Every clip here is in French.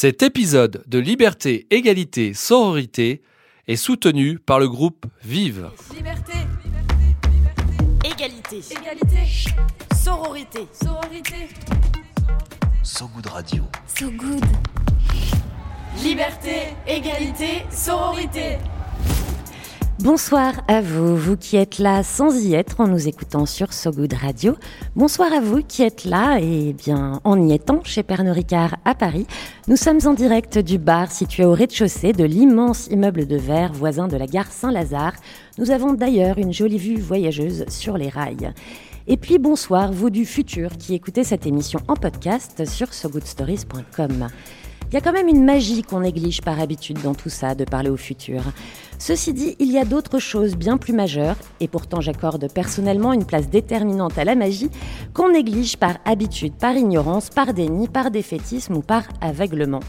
Cet épisode de Liberté, Égalité, Sororité est soutenu par le groupe Vive. Liberté, Égalité. égalité, Sororité. sororité, So Good Radio. so good. Liberté, égalité, sororité. Bonsoir à vous, vous qui êtes là sans y être en nous écoutant sur So Good Radio. Bonsoir à vous qui êtes là et bien en y étant chez Pernod Ricard à Paris. Nous sommes en direct du bar situé au rez-de-chaussée de l'immense immeuble de verre voisin de la gare Saint-Lazare. Nous avons d'ailleurs une jolie vue voyageuse sur les rails. Et puis bonsoir vous du futur qui écoutez cette émission en podcast sur sogoodstories.com. Il y a quand même une magie qu'on néglige par habitude dans tout ça, de parler au futur. Ceci dit, il y a d'autres choses bien plus majeures, et pourtant j'accorde personnellement une place déterminante à la magie, qu'on néglige par habitude, par ignorance, par déni, par défaitisme ou par aveuglement.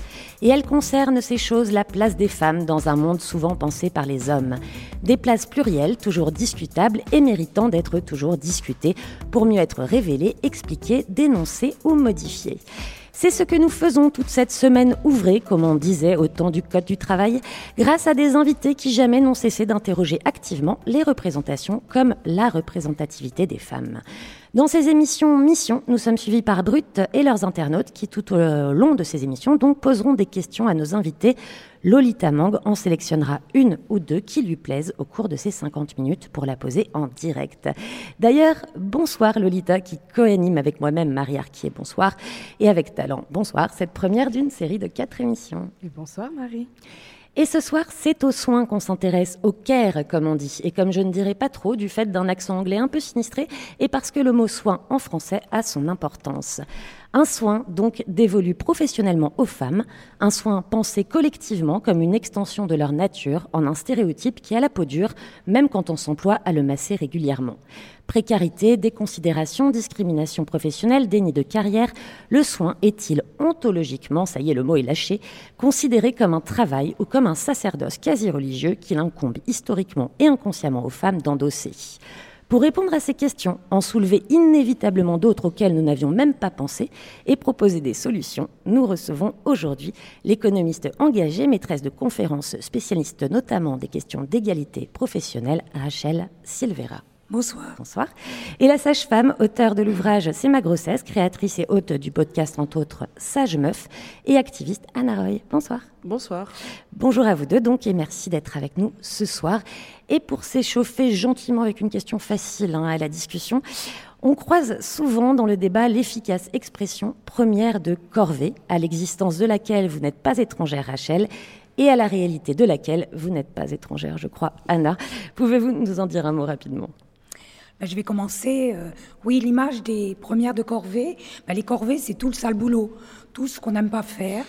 Et elles concernent ces choses la place des femmes dans un monde souvent pensé par les hommes. Des places plurielles, toujours discutables et méritant d'être toujours discutées, pour mieux être révélées, expliquées, dénoncées ou modifiées. C'est ce que nous faisons toute cette semaine ouvrée, comme on disait au temps du Code du travail, grâce à des invités qui jamais n'ont cessé d'interroger activement les représentations comme la représentativité des femmes. Dans ces émissions Mission, nous sommes suivis par Brut et leurs internautes qui, tout au long de ces émissions, poseront des questions à nos invités. Lolita Mang en sélectionnera une ou deux qui lui plaisent au cours de ces 50 minutes pour la poser en direct. D'ailleurs, bonsoir Lolita qui coanime avec moi-même Marie Arquier, bonsoir, et avec Talent, bonsoir, cette première d'une série de quatre émissions. Bonsoir Marie. Et ce soir, c'est aux soins qu'on s'intéresse, au care, comme on dit. Et comme je ne dirais pas trop, du fait d'un accent anglais un peu sinistré, et parce que le mot soin en français a son importance. Un soin, donc, dévolu professionnellement aux femmes, un soin pensé collectivement comme une extension de leur nature en un stéréotype qui a la peau dure, même quand on s'emploie à le masser régulièrement. Précarité, déconsidération, discrimination professionnelle, déni de carrière, le soin est-il ontologiquement, ça y est, le mot est lâché, considéré comme un travail ou comme un sacerdoce quasi religieux qu'il incombe historiquement et inconsciemment aux femmes d'endosser? Pour répondre à ces questions, en soulever inévitablement d'autres auxquelles nous n'avions même pas pensé et proposer des solutions, nous recevons aujourd'hui l'économiste engagée, maîtresse de conférences, spécialiste notamment des questions d'égalité professionnelle, Rachel Silvera. Bonsoir. Bonsoir. Et la sage-femme, auteure de l'ouvrage C'est ma grossesse, créatrice et hôte du podcast entre autres Sage Meuf et activiste Anna Roy. Bonsoir. Bonsoir. Bonjour à vous deux donc et merci d'être avec nous ce soir. Et pour s'échauffer gentiment avec une question facile hein, à la discussion, on croise souvent dans le débat l'efficace expression première de corvée, à l'existence de laquelle vous n'êtes pas étrangère Rachel et à la réalité de laquelle vous n'êtes pas étrangère, je crois, Anna. Pouvez-vous nous en dire un mot rapidement? Ben, je vais commencer. euh, oui, l'image des premières de corvée. Ben, les corvées, c'est tout le sale boulot, tout ce qu'on n'aime pas faire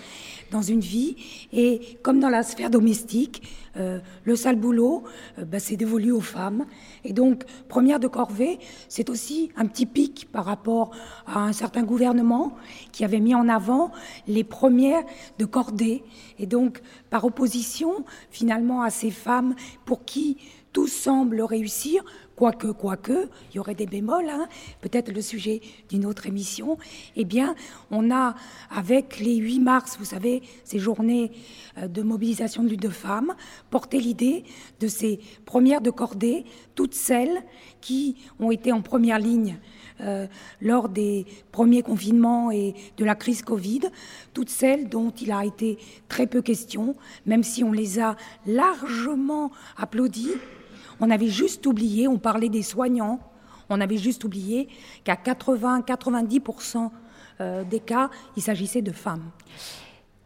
dans une vie. Et comme dans la sphère domestique, euh, le sale boulot, euh, ben, c'est dévolu aux femmes. Et donc, première de corvée, c'est aussi un petit pic par rapport à un certain gouvernement qui avait mis en avant les premières de cordée. Et donc, par opposition, finalement, à ces femmes pour qui tout semble réussir, quoique, quoique, il y aurait des bémols, hein, peut-être le sujet d'une autre émission, eh bien, on a, avec les 8 mars, vous savez, ces journées euh, de mobilisation de lutte de femmes, porté l'idée de ces premières de cordée, toutes celles qui ont été en première ligne euh, lors des premiers confinements et de la crise Covid, toutes celles dont il a été très peu question, même si on les a largement applaudis. On avait juste oublié, on parlait des soignants, on avait juste oublié qu'à 80-90% euh, des cas, il s'agissait de femmes.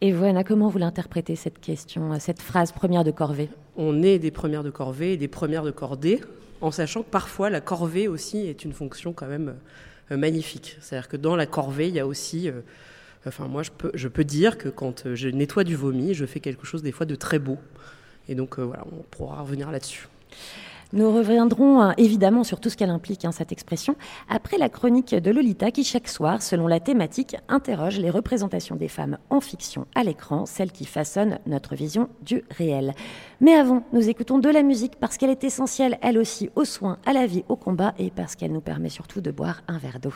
Et Anna, comment vous l'interprétez cette question, euh, cette phrase première de corvée? On est des premières de corvée et des premières de cordée, en sachant que parfois la corvée aussi est une fonction quand même euh, magnifique. C'est-à-dire que dans la corvée, il y a aussi... euh, enfin, moi, je peux, je peux dire que quand je nettoie du vomi, je fais quelque chose des fois de très beau. Et donc, euh, voilà, on pourra revenir là-dessus. Nous reviendrons euh, évidemment sur tout ce qu'elle implique, hein, cette expression, après la chronique de Lolita qui, chaque soir, selon la thématique, interroge les représentations des femmes en fiction à l'écran, celles qui façonnent notre vision du réel. Mais avant, nous écoutons de la musique parce qu'elle est essentielle, elle aussi, aux soins, à la vie, au combat et parce qu'elle nous permet surtout de boire un verre d'eau.「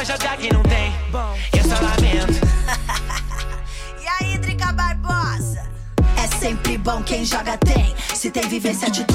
vai jogar, quem não tem Eu só lamento E aí, Drica Barbosa? É sempre bom quem joga tem. Se tem vivência, atitude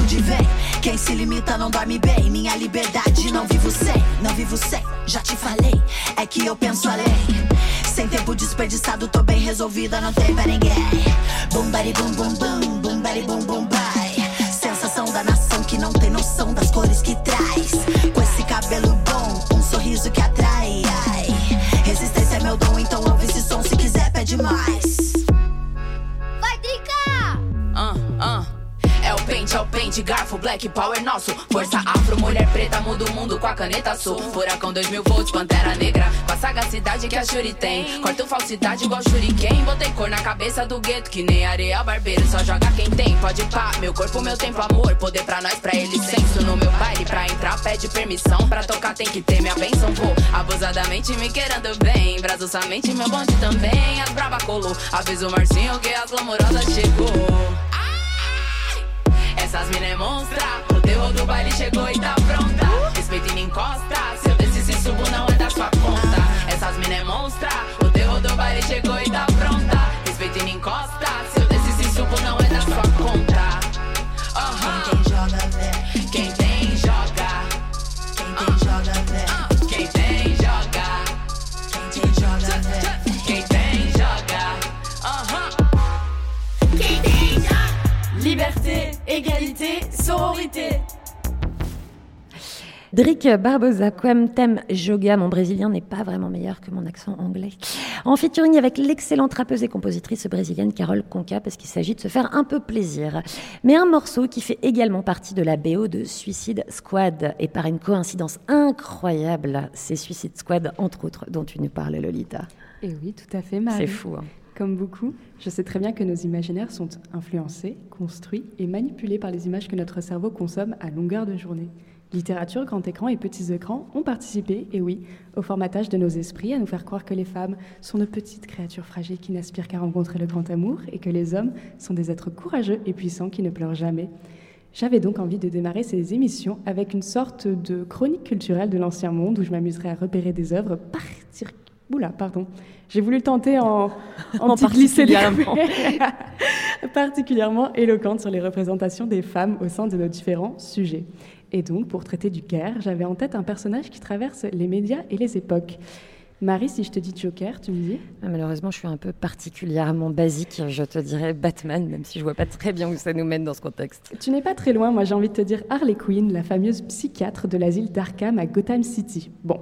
mundo com a caneta sul. Furacão 2000 volts, pantera negra. Com a sagacidade que a Shuri tem. Corto falsidade igual Shuriken. Botei cor na cabeça do gueto, que nem areia barbeiro. Só joga quem tem, pode pá. Meu corpo, meu tempo, amor. Poder pra nós, pra ele, senso. No meu baile, pra entrar, pede permissão. Pra tocar, tem que ter minha benção. Vou abusadamente me querendo bem. Brasil somente, meu bonde também. As braba colou. Avisa o Marcinho que as glamurosas chegou. Essas mina é monstra, o baile chegou e tá pronta. Respeita e não encosta, se eu descer se subo não é da sua conta. Essas mina é monstra, o terror do baile chegou e tá pronta. Respeita e não encosta, se eu descer se subo não é da sua conta. Quem joga, vê. Quem tem joga, Quem tem joga, vê. quem tem joga, Quem tem joga, vê. quem tem joga. Quem tem joga? Liberté, égalité, sororité. Drick Barbosa, Quem Tem Joga, mon brésilien n'est pas vraiment meilleur que mon accent anglais. En featuring avec l'excellente rappeuse et compositrice brésilienne Carole Conca, parce qu'il s'agit de se faire un peu plaisir. Mais un morceau qui fait également partie de la BO de Suicide Squad, et par une coïncidence incroyable, c'est Suicide Squad, entre autres, dont tu nous parles, Lolita. Et oui, tout à fait, Marie. C'est fou. hein. Comme beaucoup, je sais très bien que nos imaginaires sont influencés, construits et manipulés par les images que notre cerveau consomme à longueur de journée. Littérature, grand écran et petits écrans ont participé, et oui, au formatage de nos esprits, à nous faire croire que les femmes sont de petites créatures fragiles qui n'aspirent qu'à rencontrer le grand amour et que les hommes sont des êtres courageux et puissants qui ne pleurent jamais. J'avais donc envie de démarrer ces émissions avec une sorte de chronique culturelle de l'ancien monde où je m'amuserais à repérer des œuvres partir... Oula, pardon. J'ai voulu tenter en, particulièrement. particulièrement éloquente sur les représentations des femmes au sein de nos différents sujets. Et donc, pour traiter du Caire, j'avais en tête un personnage qui traverse les médias et les époques. Marie, si je te dis Joker, tu me dis? Ah, Malheureusement, je suis un peu particulièrement basique. Je te dirais Batman, même si je vois pas très bien où ça nous mène dans ce contexte. Tu n'es pas très loin, moi j'ai envie de te dire Harley Quinn, la fameuse psychiatre de l'asile d'Arkham à Gotham City. Bon,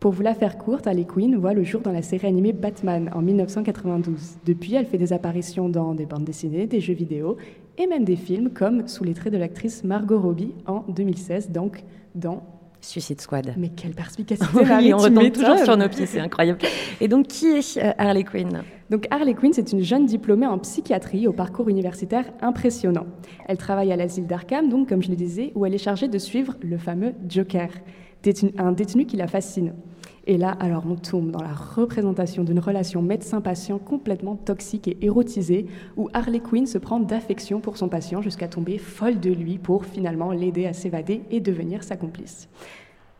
pour vous la faire courte, Harley Quinn voit le jour dans la série animée Batman en 1992. Depuis, elle fait des apparitions dans des bandes dessinées, des jeux vidéo et même des films comme Sous les traits de l'actrice Margot Robbie en 2016, donc dans Suicide Squad. Mais quelle perspicacité Oui, on retombe toujours sur nos pieds, c'est incroyable. Et donc, qui est euh, Harley Quinn? Donc Harley Quinn, c'est une jeune diplômée en psychiatrie au parcours universitaire impressionnant. Elle travaille à l'asile d'Arkham, donc comme je le disais, où elle est chargée de suivre le fameux Joker, un détenu qui la fascine. Et là, alors on tombe dans la représentation d'une relation médecin-patient complètement toxique et érotisée, où Harley Quinn se prend d'affection pour son patient jusqu'à tomber folle de lui pour finalement l'aider à s'évader et devenir sa complice.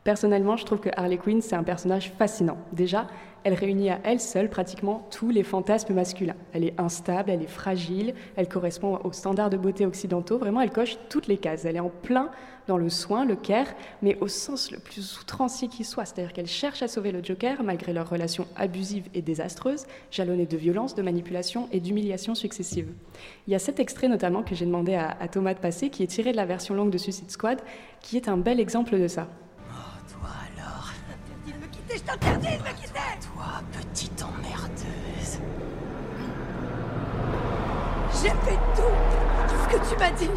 Personnellement, je trouve que Harley Quinn, c'est un personnage fascinant. Déjà, elle réunit à elle seule pratiquement tous les fantasmes masculins. Elle est instable, elle est fragile, elle correspond aux standards de beauté occidentaux. Vraiment, elle coche toutes les cases. Elle est en plein dans le soin, le care, mais au sens le plus outrancier qui soit. C'est-à-dire qu'elle cherche à sauver le Joker malgré leur relation abusive et désastreuse, jalonnée de violence, de manipulation et d'humiliation successives. Il y a cet extrait notamment que j'ai demandé à, à Thomas de passer, qui est tiré de la version longue de Suicide Squad, qui est un bel exemple de ça. Je t'interdis de me quitter Toi, petite emmerdeuse. J'ai fait tout ce que tu m'as dit.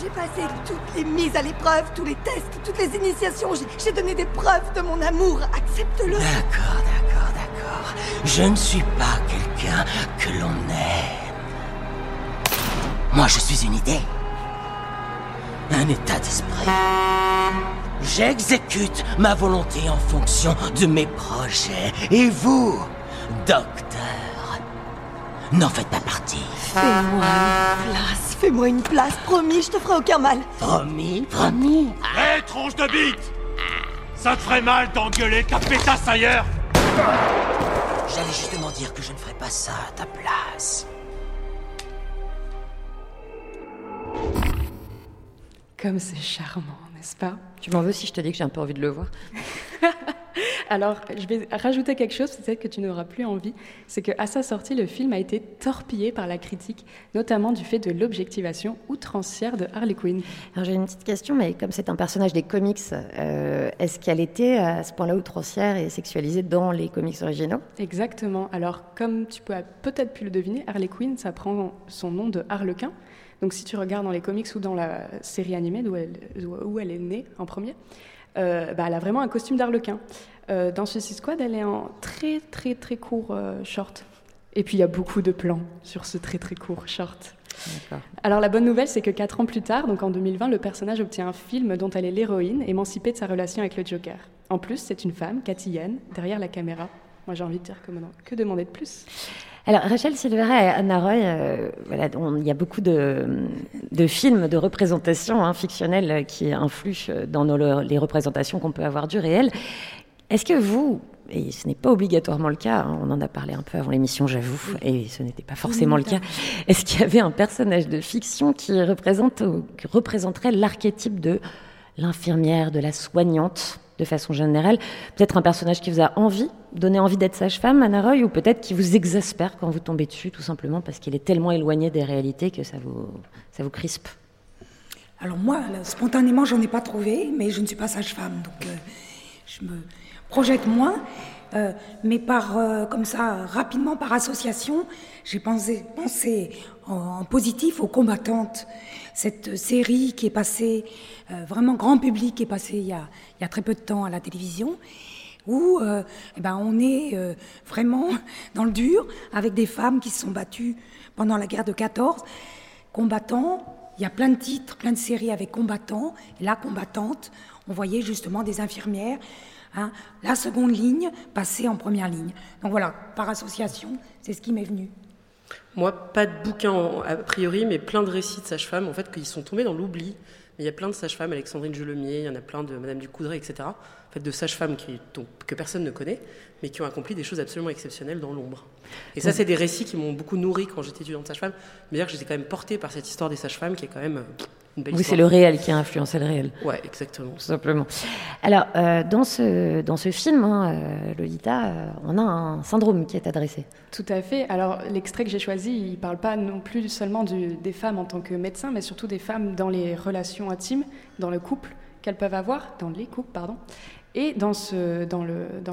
J'ai passé toutes les mises à l'épreuve, tous les tests, toutes les initiations. J'ai donné des preuves de mon amour. Accepte-le. D'accord, d'accord, d'accord. Je ne suis pas quelqu'un que l'on aime. Moi, je suis une idée. Un état d'esprit. J'exécute ma volonté en fonction de mes projets. Et vous, docteur, n'en faites pas partie. Fais-moi une place. Fais-moi une place. Promis, je te ferai aucun mal. Promis, promis. Hé, tronche de bite Ça te ferait mal d'engueuler ta pétasse ailleurs J'allais justement dire que je ne ferais pas ça à ta place. Comme c'est charmant, n'est-ce pas? Tu m'en veux si je te dis que j'ai un peu envie de le voir Alors, je vais rajouter quelque chose, peut-être que tu n'auras plus envie. C'est qu'à sa sortie, le film a été torpillé par la critique, notamment du fait de l'objectivation outrancière de Harley Quinn. Alors j'ai une petite question, mais comme c'est un personnage des comics, euh, est-ce qu'elle était à ce point-là outrancière et sexualisée dans les comics originaux? Exactement. Alors, comme tu peux peut-être pu le deviner, Harley Quinn, ça prend son nom de Harlequin. Donc, si tu regardes dans les comics ou dans la série animée d'où elle, où elle est née en premier, euh, bah, elle a vraiment un costume d'Harlequin. Euh, dans Suicide Squad, elle est en très très très court euh, short. Et puis il y a beaucoup de plans sur ce très très court short. Alors la bonne nouvelle, c'est que quatre ans plus tard, donc en 2020, le personnage obtient un film dont elle est l'héroïne, émancipée de sa relation avec le Joker. En plus, c'est une femme, Cathy Yan, derrière la caméra. Moi, j'ai envie de dire que, que demander de plus? Alors, Rachel Silvera et Anna Roy, euh, voilà, on- il y a beaucoup de, de films, de représentations hein, fictionnelles qui influent dans nos- les représentations qu'on peut avoir du réel. Est-ce que vous, et ce n'est pas obligatoirement le cas, hein, on en a parlé un peu avant l'émission, j'avoue, et ce n'était pas forcément le cas, est-ce qu'il y avait un personnage de fiction qui, représente, ou qui représenterait l'archétype de l'infirmière, de la soignante? De façon générale Peut-être un personnage qui vous a envie, donné envie d'être sage-femme, Anna Roy, ou peut-être qui vous exaspère quand vous tombez dessus, tout simplement parce qu'il est tellement éloigné des réalités que ça vous, ça vous crispe Alors moi, là, spontanément, j'en ai pas trouvé, mais je ne suis pas sage-femme, donc euh, je me projette moins. Euh, mais par euh, comme ça, rapidement par association, j'ai pensé, en, positif aux combattantes. Cette série qui est passée vraiment grand public, qui est passée il y, a, il y a très peu de temps à la télévision, où euh, eh ben, on est euh, vraiment dans le dur avec des femmes qui se sont battues pendant la guerre de 14, combattants. Il y a plein de titres, plein de séries avec combattants. Et la combattante, on voyait justement des infirmières, hein, la seconde ligne passer en première ligne. Donc voilà, par association, c'est ce qui m'est venu. Moi, pas de bouquin a priori, mais plein de récits de sages-femmes, en fait, qui sont tombés dans l'oubli. Il y a plein de sages-femmes, Alexandrine Julemier, il y en a plein de Madame du Coudray, etc. Fait, de sages-femmes que personne ne connaît, mais qui ont accompli des choses absolument exceptionnelles dans l'ombre. Et ça, c'est des récits qui m'ont beaucoup nourri quand j'étais étudiante sage-femme. Mais dire que j'étais quand même portée par cette histoire des sages-femmes, qui est quand même euh, une belle Oui, c'est le réel qui a influencé le réel. Ouais, exactement. Tout simplement. Alors, euh, dans, ce, dans ce film, hein, euh, Lolita, euh, on a un syndrome qui est adressé. Tout à fait. Alors, l'extrait que j'ai choisi, il ne parle pas non plus seulement du- des femmes en tant que médecins, mais surtout des femmes dans les relations intimes, dans le couple qu'elles peuvent avoir, dans les couples, pardon. Et dans,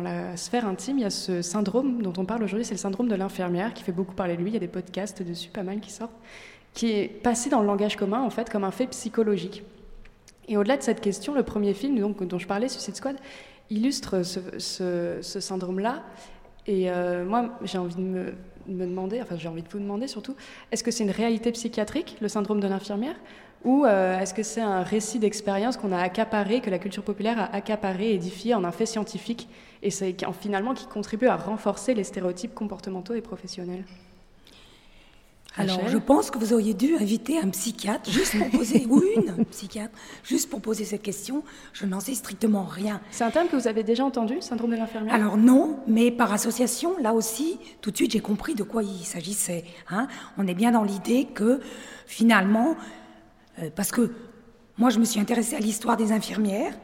la sphère intime, il y a ce syndrome dont on parle aujourd'hui, c'est le syndrome de l'infirmière, qui fait beaucoup parler de lui. Il y a des podcasts dessus, pas mal qui sortent, qui est passé dans le langage commun, en fait, comme un fait psychologique. Et au-delà de cette question, le premier film dont je parlais, Suicide Squad, illustre ce, syndrome-là. Et euh, moi, j'ai envie de me demander, enfin j'ai envie de vous demander surtout, est-ce que c'est une réalité psychiatrique, le syndrome de l'infirmière, ou euh, est-ce que c'est un récit d'expérience qu'on a accaparé, que la culture populaire a accaparé, édifié en un fait scientifique, et c'est finalement qui contribue à renforcer les stéréotypes comportementaux et professionnels? Alors, je pense que vous auriez dû inviter un psychiatre juste pour poser, ou une psychiatre, juste pour poser cette question. Je n'en sais strictement rien. C'est un terme que vous avez déjà entendu, syndrome de l'infirmière? Alors non, mais par association, là aussi, tout de suite, j'ai compris de quoi il s'agissait. hein. On est bien dans l'idée que, finalement, euh, parce que moi, je me suis intéressée à l'histoire des infirmières,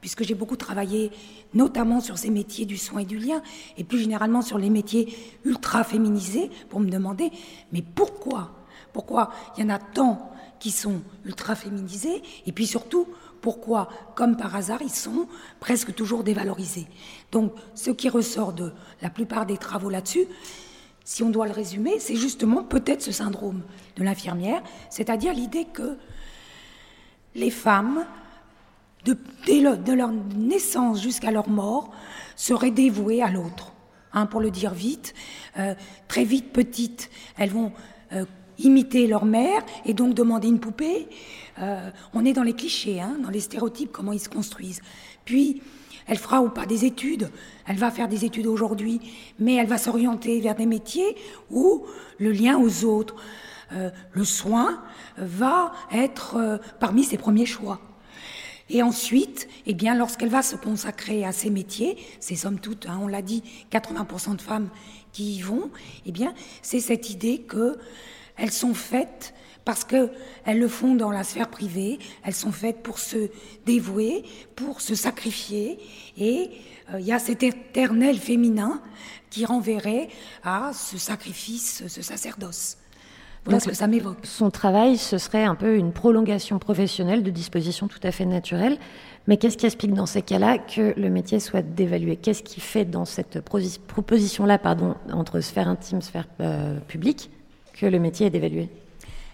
puisque j'ai beaucoup travaillé, notamment sur ces métiers du soin et du lien, et plus généralement sur les métiers ultra féminisés, pour me demander, mais pourquoi? Pourquoi il y en a tant qui sont ultra féminisés, et puis surtout, pourquoi, comme par hasard, ils sont presque toujours dévalorisés? Donc, ce qui ressort de la plupart des travaux là-dessus, si on doit le résumer, c'est justement peut-être ce syndrome de l'infirmière, c'est-à-dire l'idée que les femmes, de, leur naissance jusqu'à leur mort, seraient dévouées à l'autre. Hein, pour le dire vite, euh, très vite petites, elles vont euh, imiter leur mère et donc demander une poupée. Euh, on est dans les clichés, hein, dans les stéréotypes, comment ils se construisent. Puis, elle fera ou pas des études, elle va faire des études aujourd'hui, mais elle va s'orienter vers des métiers où le lien aux autres, euh, le soin, va être euh, parmi ses premiers choix. Et ensuite, eh bien, lorsqu'elle va se consacrer à ces métiers, c'est somme toute, hein, on l'a dit, 80% de femmes qui y vont, eh bien, c'est cette idée que elles sont faites parce que elles le font dans la sphère privée, elles sont faites pour se dévouer, pour se sacrifier, et euh, il y a cet éternel féminin qui renverrait à ce sacrifice, ce sacerdoce. Voilà ce que ça m'évoque. Son travail, ce serait un peu une prolongation professionnelle de dispositions tout à fait naturelles. Mais qu'est-ce qui explique dans ces cas-là que le métier soit dévalué? Qu'est-ce qui fait dans cette proposition-là, pardon, entre sphère intime, sphère euh, publique, que le métier est dévalué?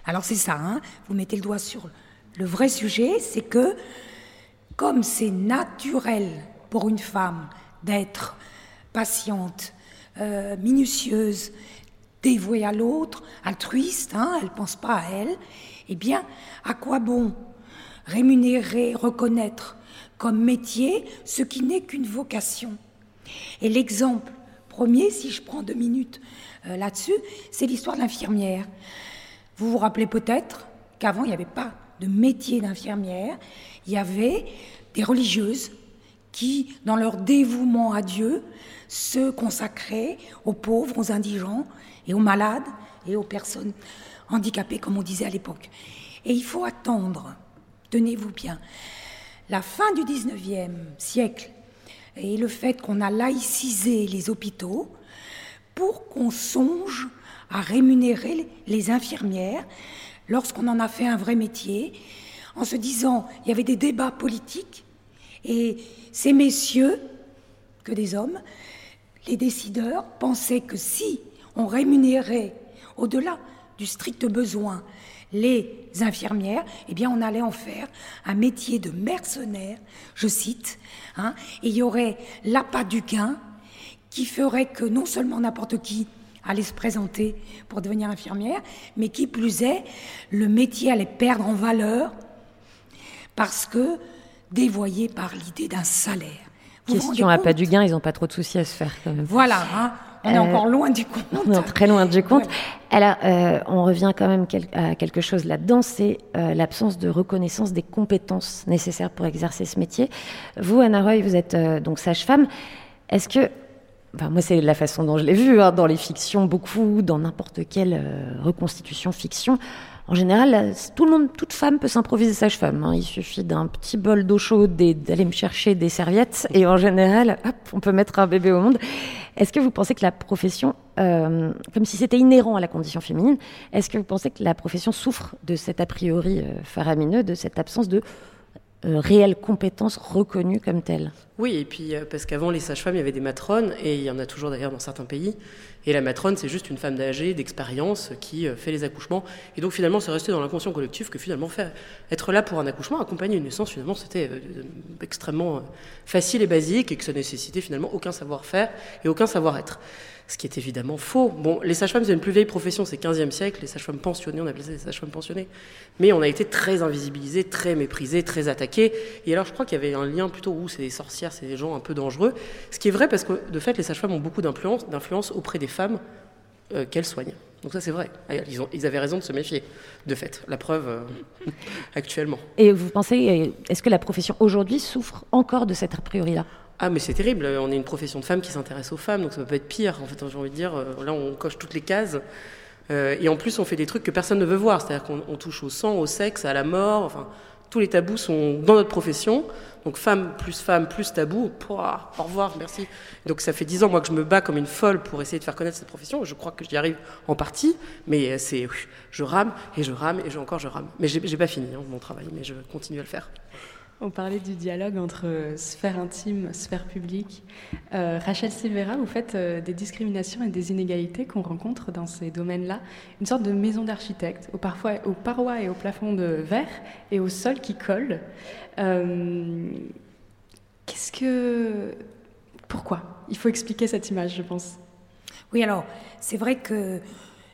Alors c'est ça, hein, vous mettez le doigt sur le vrai sujet, c'est que comme c'est naturel pour une femme d'être patiente, euh, minutieuse, dévouée à l'autre, altruiste, hein, elle ne pense pas à elle, eh bien, à quoi bon rémunérer, reconnaître comme métier ce qui n'est qu'une vocation? Et l'exemple premier, si je prends deux minutes euh, là-dessus, c'est l'histoire de l'infirmière. Vous vous rappelez peut-être qu'avant, il n'y avait pas de métier d'infirmière, il y avait des religieuses qui, dans leur dévouement à Dieu, se consacraient aux pauvres, aux indigents et aux malades et aux personnes handicapées, comme on disait à l'époque. Et il faut attendre, tenez-vous bien, la fin du 19e siècle et le fait qu'on a laïcisé les hôpitaux pour qu'on songe à rémunérer les infirmières lorsqu'on en a fait un vrai métier, en se disant, il y avait des débats politiques, et ces messieurs, que des hommes, les décideurs, pensaient que si on rémunérait, au-delà du strict besoin, les infirmières, eh bien, on allait en faire un métier de mercenaire, je cite, hein, et il y aurait l'appât du gain qui ferait que non seulement n'importe qui allait se présenter pour devenir infirmière, mais qui plus est, le métier allait perdre en valeur parce que dévoyé par l'idée d'un salaire. Vous Question à pas du gain, ils n'ont pas trop de soucis à se faire quand même. Voilà, hein, on est Euh, encore loin du compte. Non, très loin du compte. Alors, euh, on revient quand même quel- à quelque chose là-dedans, c'est euh, l'absence de reconnaissance des compétences nécessaires pour exercer ce métier. Vous, Anna Roy, vous êtes donc sage-femme. Est-ce que, enfin, moi, c'est la façon dont je l'ai vu hein, dans les fictions, beaucoup, dans n'importe quelle euh, reconstitution fiction. En général, tout le monde, toute femme peut s'improviser sage-femme. hein. Il suffit d'un petit bol d'eau chaude et d'aller me chercher des serviettes, et en général, hop, on peut mettre un bébé au monde. Est-ce que vous pensez que la profession, euh, comme si c'était inhérent à la condition féminine, est-ce que vous pensez que la profession souffre de cet a priori euh, faramineux, de cette absence de réelles compétences reconnues comme telles Oui, et puis euh, parce qu'avant les sages-femmes, il y avait des matrones, et il y en a toujours d'ailleurs dans certains pays. Et la matrone, c'est juste une femme d'âgée, d'expérience, qui euh, fait les accouchements. Et donc finalement, c'est resté dans l'inconscient collectif que finalement, faire, être là pour un accouchement, accompagner une naissance, finalement, c'était euh, extrêmement euh, facile et basique, et que ça nécessitait finalement aucun savoir-faire et aucun savoir-être. Ce qui est évidemment faux. Bon, les sages-femmes, c'est une plus vieille profession, c'est 15e siècle, les sages-femmes pensionnées, on appelait ça les sages-femmes pensionnées. Mais on a été très invisibilisés, très méprisés, très attaqués. Et alors, je crois qu'il y avait un lien plutôt où c'est des sorcières, c'est des gens un peu dangereux. Ce qui est vrai parce que, de fait, les sages-femmes ont beaucoup d'influence, auprès des femmes euh, qu'elles soignent. Donc ça, c'est vrai. Ils, ont, ils, avaient raison de se méfier, de fait. La preuve, euh, actuellement. Et vous pensez, est-ce que la profession aujourd'hui souffre encore de cette a priori-là? Ah mais c'est terrible, on est une profession de femmes qui s'intéresse aux femmes, donc ça peut pas être pire. En fait, j'ai envie de dire, euh, là on coche toutes les cases. Euh, et en plus, on fait des trucs que personne ne veut voir, c'est-à-dire qu'on touche au sang, au sexe, à la mort. Enfin, tous les tabous sont dans notre profession. Donc femme plus femme plus tabou. Pouah, au revoir, merci. Donc ça fait dix ans moi que je me bats comme une folle pour essayer de faire connaître cette profession. Je crois que j'y arrive en partie, mais c'est je rame et je rame et je, encore je rame. Mais j'ai pas fini hein, mon travail, mais je continue à le faire. On parlait du dialogue entre sphère intime, sphère publique. Euh, Rachel Silvera, vous faites euh, des discriminations et des inégalités qu'on rencontre dans ces domaines-là. Une sorte de maison d'architecte, aux, parois et aux plafonds de verre et au sol qui colle. Euh, qu'est-ce que. Pourquoi? Il faut expliquer cette image, je pense. Oui, alors, c'est vrai que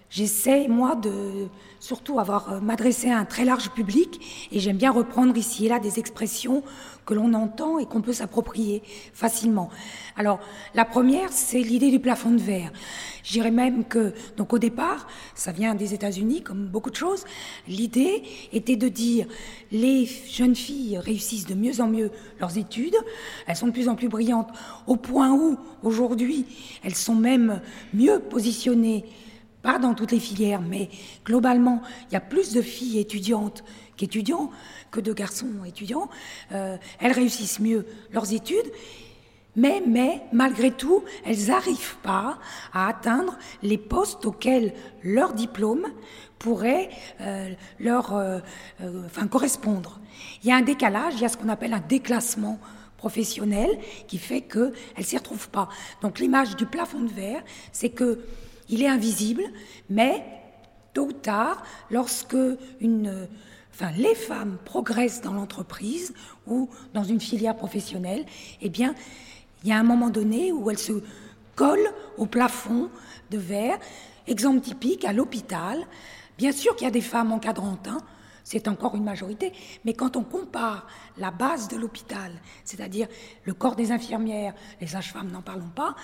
J'essaie, moi, de surtout avoir euh, m'adresser à un très large public et j'aime bien reprendre ici et là des expressions que l'on entend et qu'on peut s'approprier facilement. Alors, la première, c'est l'idée du plafond de verre. Je dirais même que, donc au départ, ça vient des États-Unis, comme beaucoup de choses. L'idée était de dire les jeunes filles réussissent de mieux en mieux leurs études, elles sont de plus en plus brillantes, au point où, aujourd'hui, elles sont même mieux positionnées pas dans toutes les filières, mais globalement, il y a plus de filles étudiantes qu'étudiants que de garçons étudiants. Euh, elles réussissent mieux leurs études, mais, mais malgré tout, elles n'arrivent pas à atteindre les postes auxquels leur diplôme pourrait euh, leur euh, enfin, correspondre. Il y a un décalage, il y a ce qu'on appelle un déclassement professionnel qui fait qu'elles ne s'y retrouvent pas. Donc l'image du plafond de verre, c'est que il est invisible, mais tôt ou tard, lorsque les femmes progressent dans l'entreprise ou dans une filière professionnelle, eh il y a un moment donné où elles se collent au plafond de verre. Exemple typique, à l'hôpital, bien sûr qu'il y a des femmes encadrantes, hein, c'est encore une majorité, mais quand on compare la base de l'hôpital, c'est-à-dire le corps des infirmières, les sages-femmes n'en parlons pas,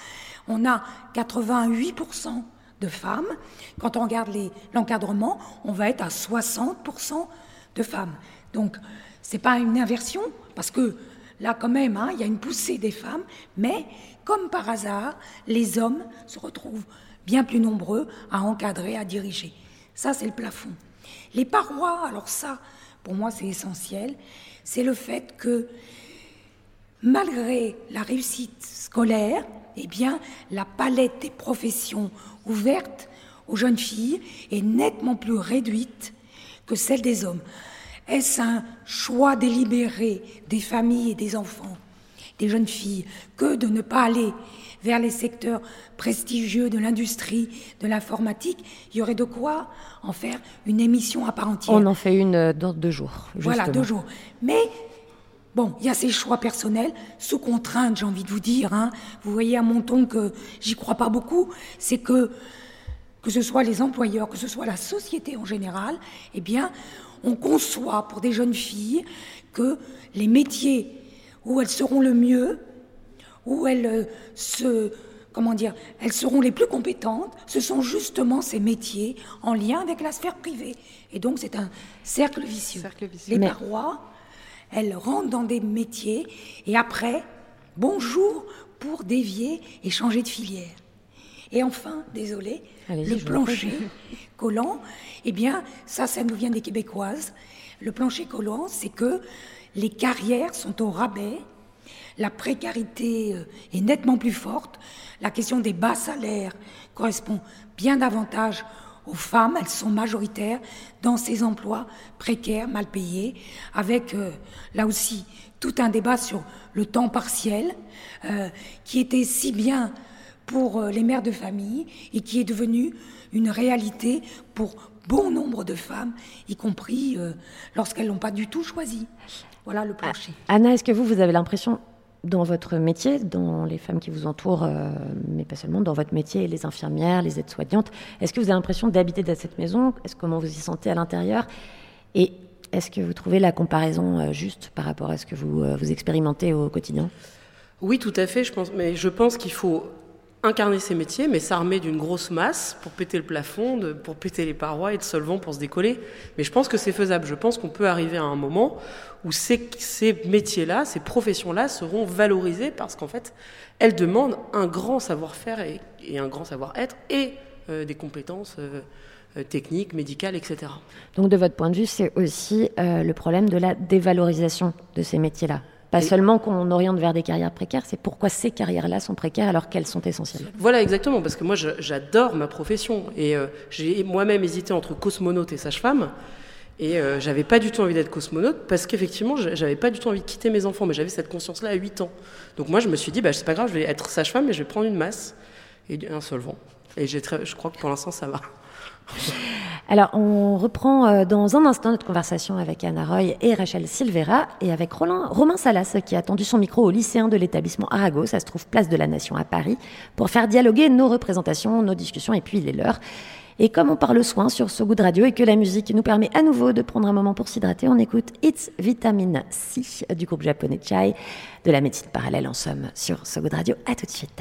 on a 88% de femmes. Quand on regarde l'encadrement, on va être à 60% de femmes. Donc, ce n'est pas une inversion, parce que là, quand même, hein, il y a une poussée des femmes, mais comme par hasard, les hommes se retrouvent bien plus nombreux à encadrer, à diriger. Ça, c'est le plafond. Les parois, alors ça, pour moi, c'est essentiel, c'est le fait que malgré la réussite scolaire, eh bien, la palette des professions ouvertes aux jeunes filles est nettement plus réduite que celle des hommes. Est-ce un choix délibéré des familles et des enfants, des jeunes filles, que de ne pas aller vers les secteurs prestigieux de l'industrie, de l'informatique, il y aurait de quoi en faire une émission à part entière. On en fait une euh, dans deux jours. Voilà, deux jours. Mais Bon, il y a ces choix personnels, sous contrainte, j'ai envie de vous dire. Hein. Vous voyez à mon ton que j'y crois pas beaucoup. C'est que, que ce soit les employeurs, que ce soit la société en général, eh bien, on conçoit pour des jeunes filles que les métiers où elles seront le mieux, où elles euh, se comment dire, elles seront les plus compétentes, ce sont justement ces métiers en lien avec la sphère privée. Et donc c'est un cercle vicieux. Les parois, elles rentrent dans des métiers et après, bonjour pour dévier et changer de filière. Et enfin, désolé, le plancher collant, eh bien, ça, ça nous vient des Québécoises. Le plancher collant, c'est que les carrières sont au rabais, la précarité euh, est nettement plus forte, la question des bas salaires correspond bien davantage aux femmes, elles sont majoritaires dans ces emplois précaires, mal payés, avec euh, là aussi tout un débat sur le temps partiel, euh, qui était si bien pour les mères de famille et qui est devenu une réalité pour bon nombre de femmes, y compris lorsqu'elles l'ont pas du tout choisi. Voilà le plancher. Anna, est-ce que vous, vous avez l'impression dans votre métier, dans les femmes qui vous entourent, euh, mais pas seulement, dans votre métier, les infirmières, les aides-soignantes, est-ce que vous avez l'impression d'habiter dans cette maison? Est-ce comment vous y sentez à l'intérieur? Et est-ce que vous trouvez la comparaison euh, juste par rapport à ce que vous, euh, vous expérimentez au quotidien? Oui, tout à fait. Je pense, mais je pense qu'il faut incarner ces métiers, mais s'armer d'une grosse masse pour péter le plafond, pour péter les parois et de solvant pour se décoller. Mais je pense que c'est faisable. Je pense qu'on peut arriver à un moment où ces, ces métiers-là, ces professions-là seront valorisées parce qu'en fait, elles demandent un grand savoir-faire et, et un grand savoir-être et euh, des compétences euh, euh, techniques, médicales, etc. Donc de votre point de vue, c'est aussi euh, le problème de la dévalorisation de ces métiers-là. Pas seulement qu'on oriente vers des carrières précaires, c'est pourquoi ces carrières-là sont précaires alors qu'elles sont essentielles. Voilà, exactement, parce que moi, j'adore ma profession. Et euh, j'ai moi-même hésité entre cosmonaute et sage-femme. Et euh, j'avais pas du tout envie d'être cosmonaute, parce qu'effectivement, j'avais pas du tout envie de quitter mes enfants, mais j'avais cette conscience-là à 8 ans. Donc moi, je me suis dit, bah, c'est pas grave, je vais être sage-femme, mais je vais prendre une masse et un solvant. Et je crois que pour l'instant, ça va. Alors, on reprend euh, dans un instant notre conversation avec Anna Roy et Rachel Silvera et avec Romain Salas qui a tendu son micro au lycéen de l'établissement Arago, ça se trouve place de la Nation à Paris, pour faire dialoguer nos représentations, nos discussions et puis les leurs. Et comme on parle soin sur ce goût de radio et que la musique nous permet à nouveau de prendre un moment pour s'hydrater, on écoute It's Vitamine C du groupe japonais Chai, de la médecine parallèle en somme sur ce goût de radio. À tout de suite.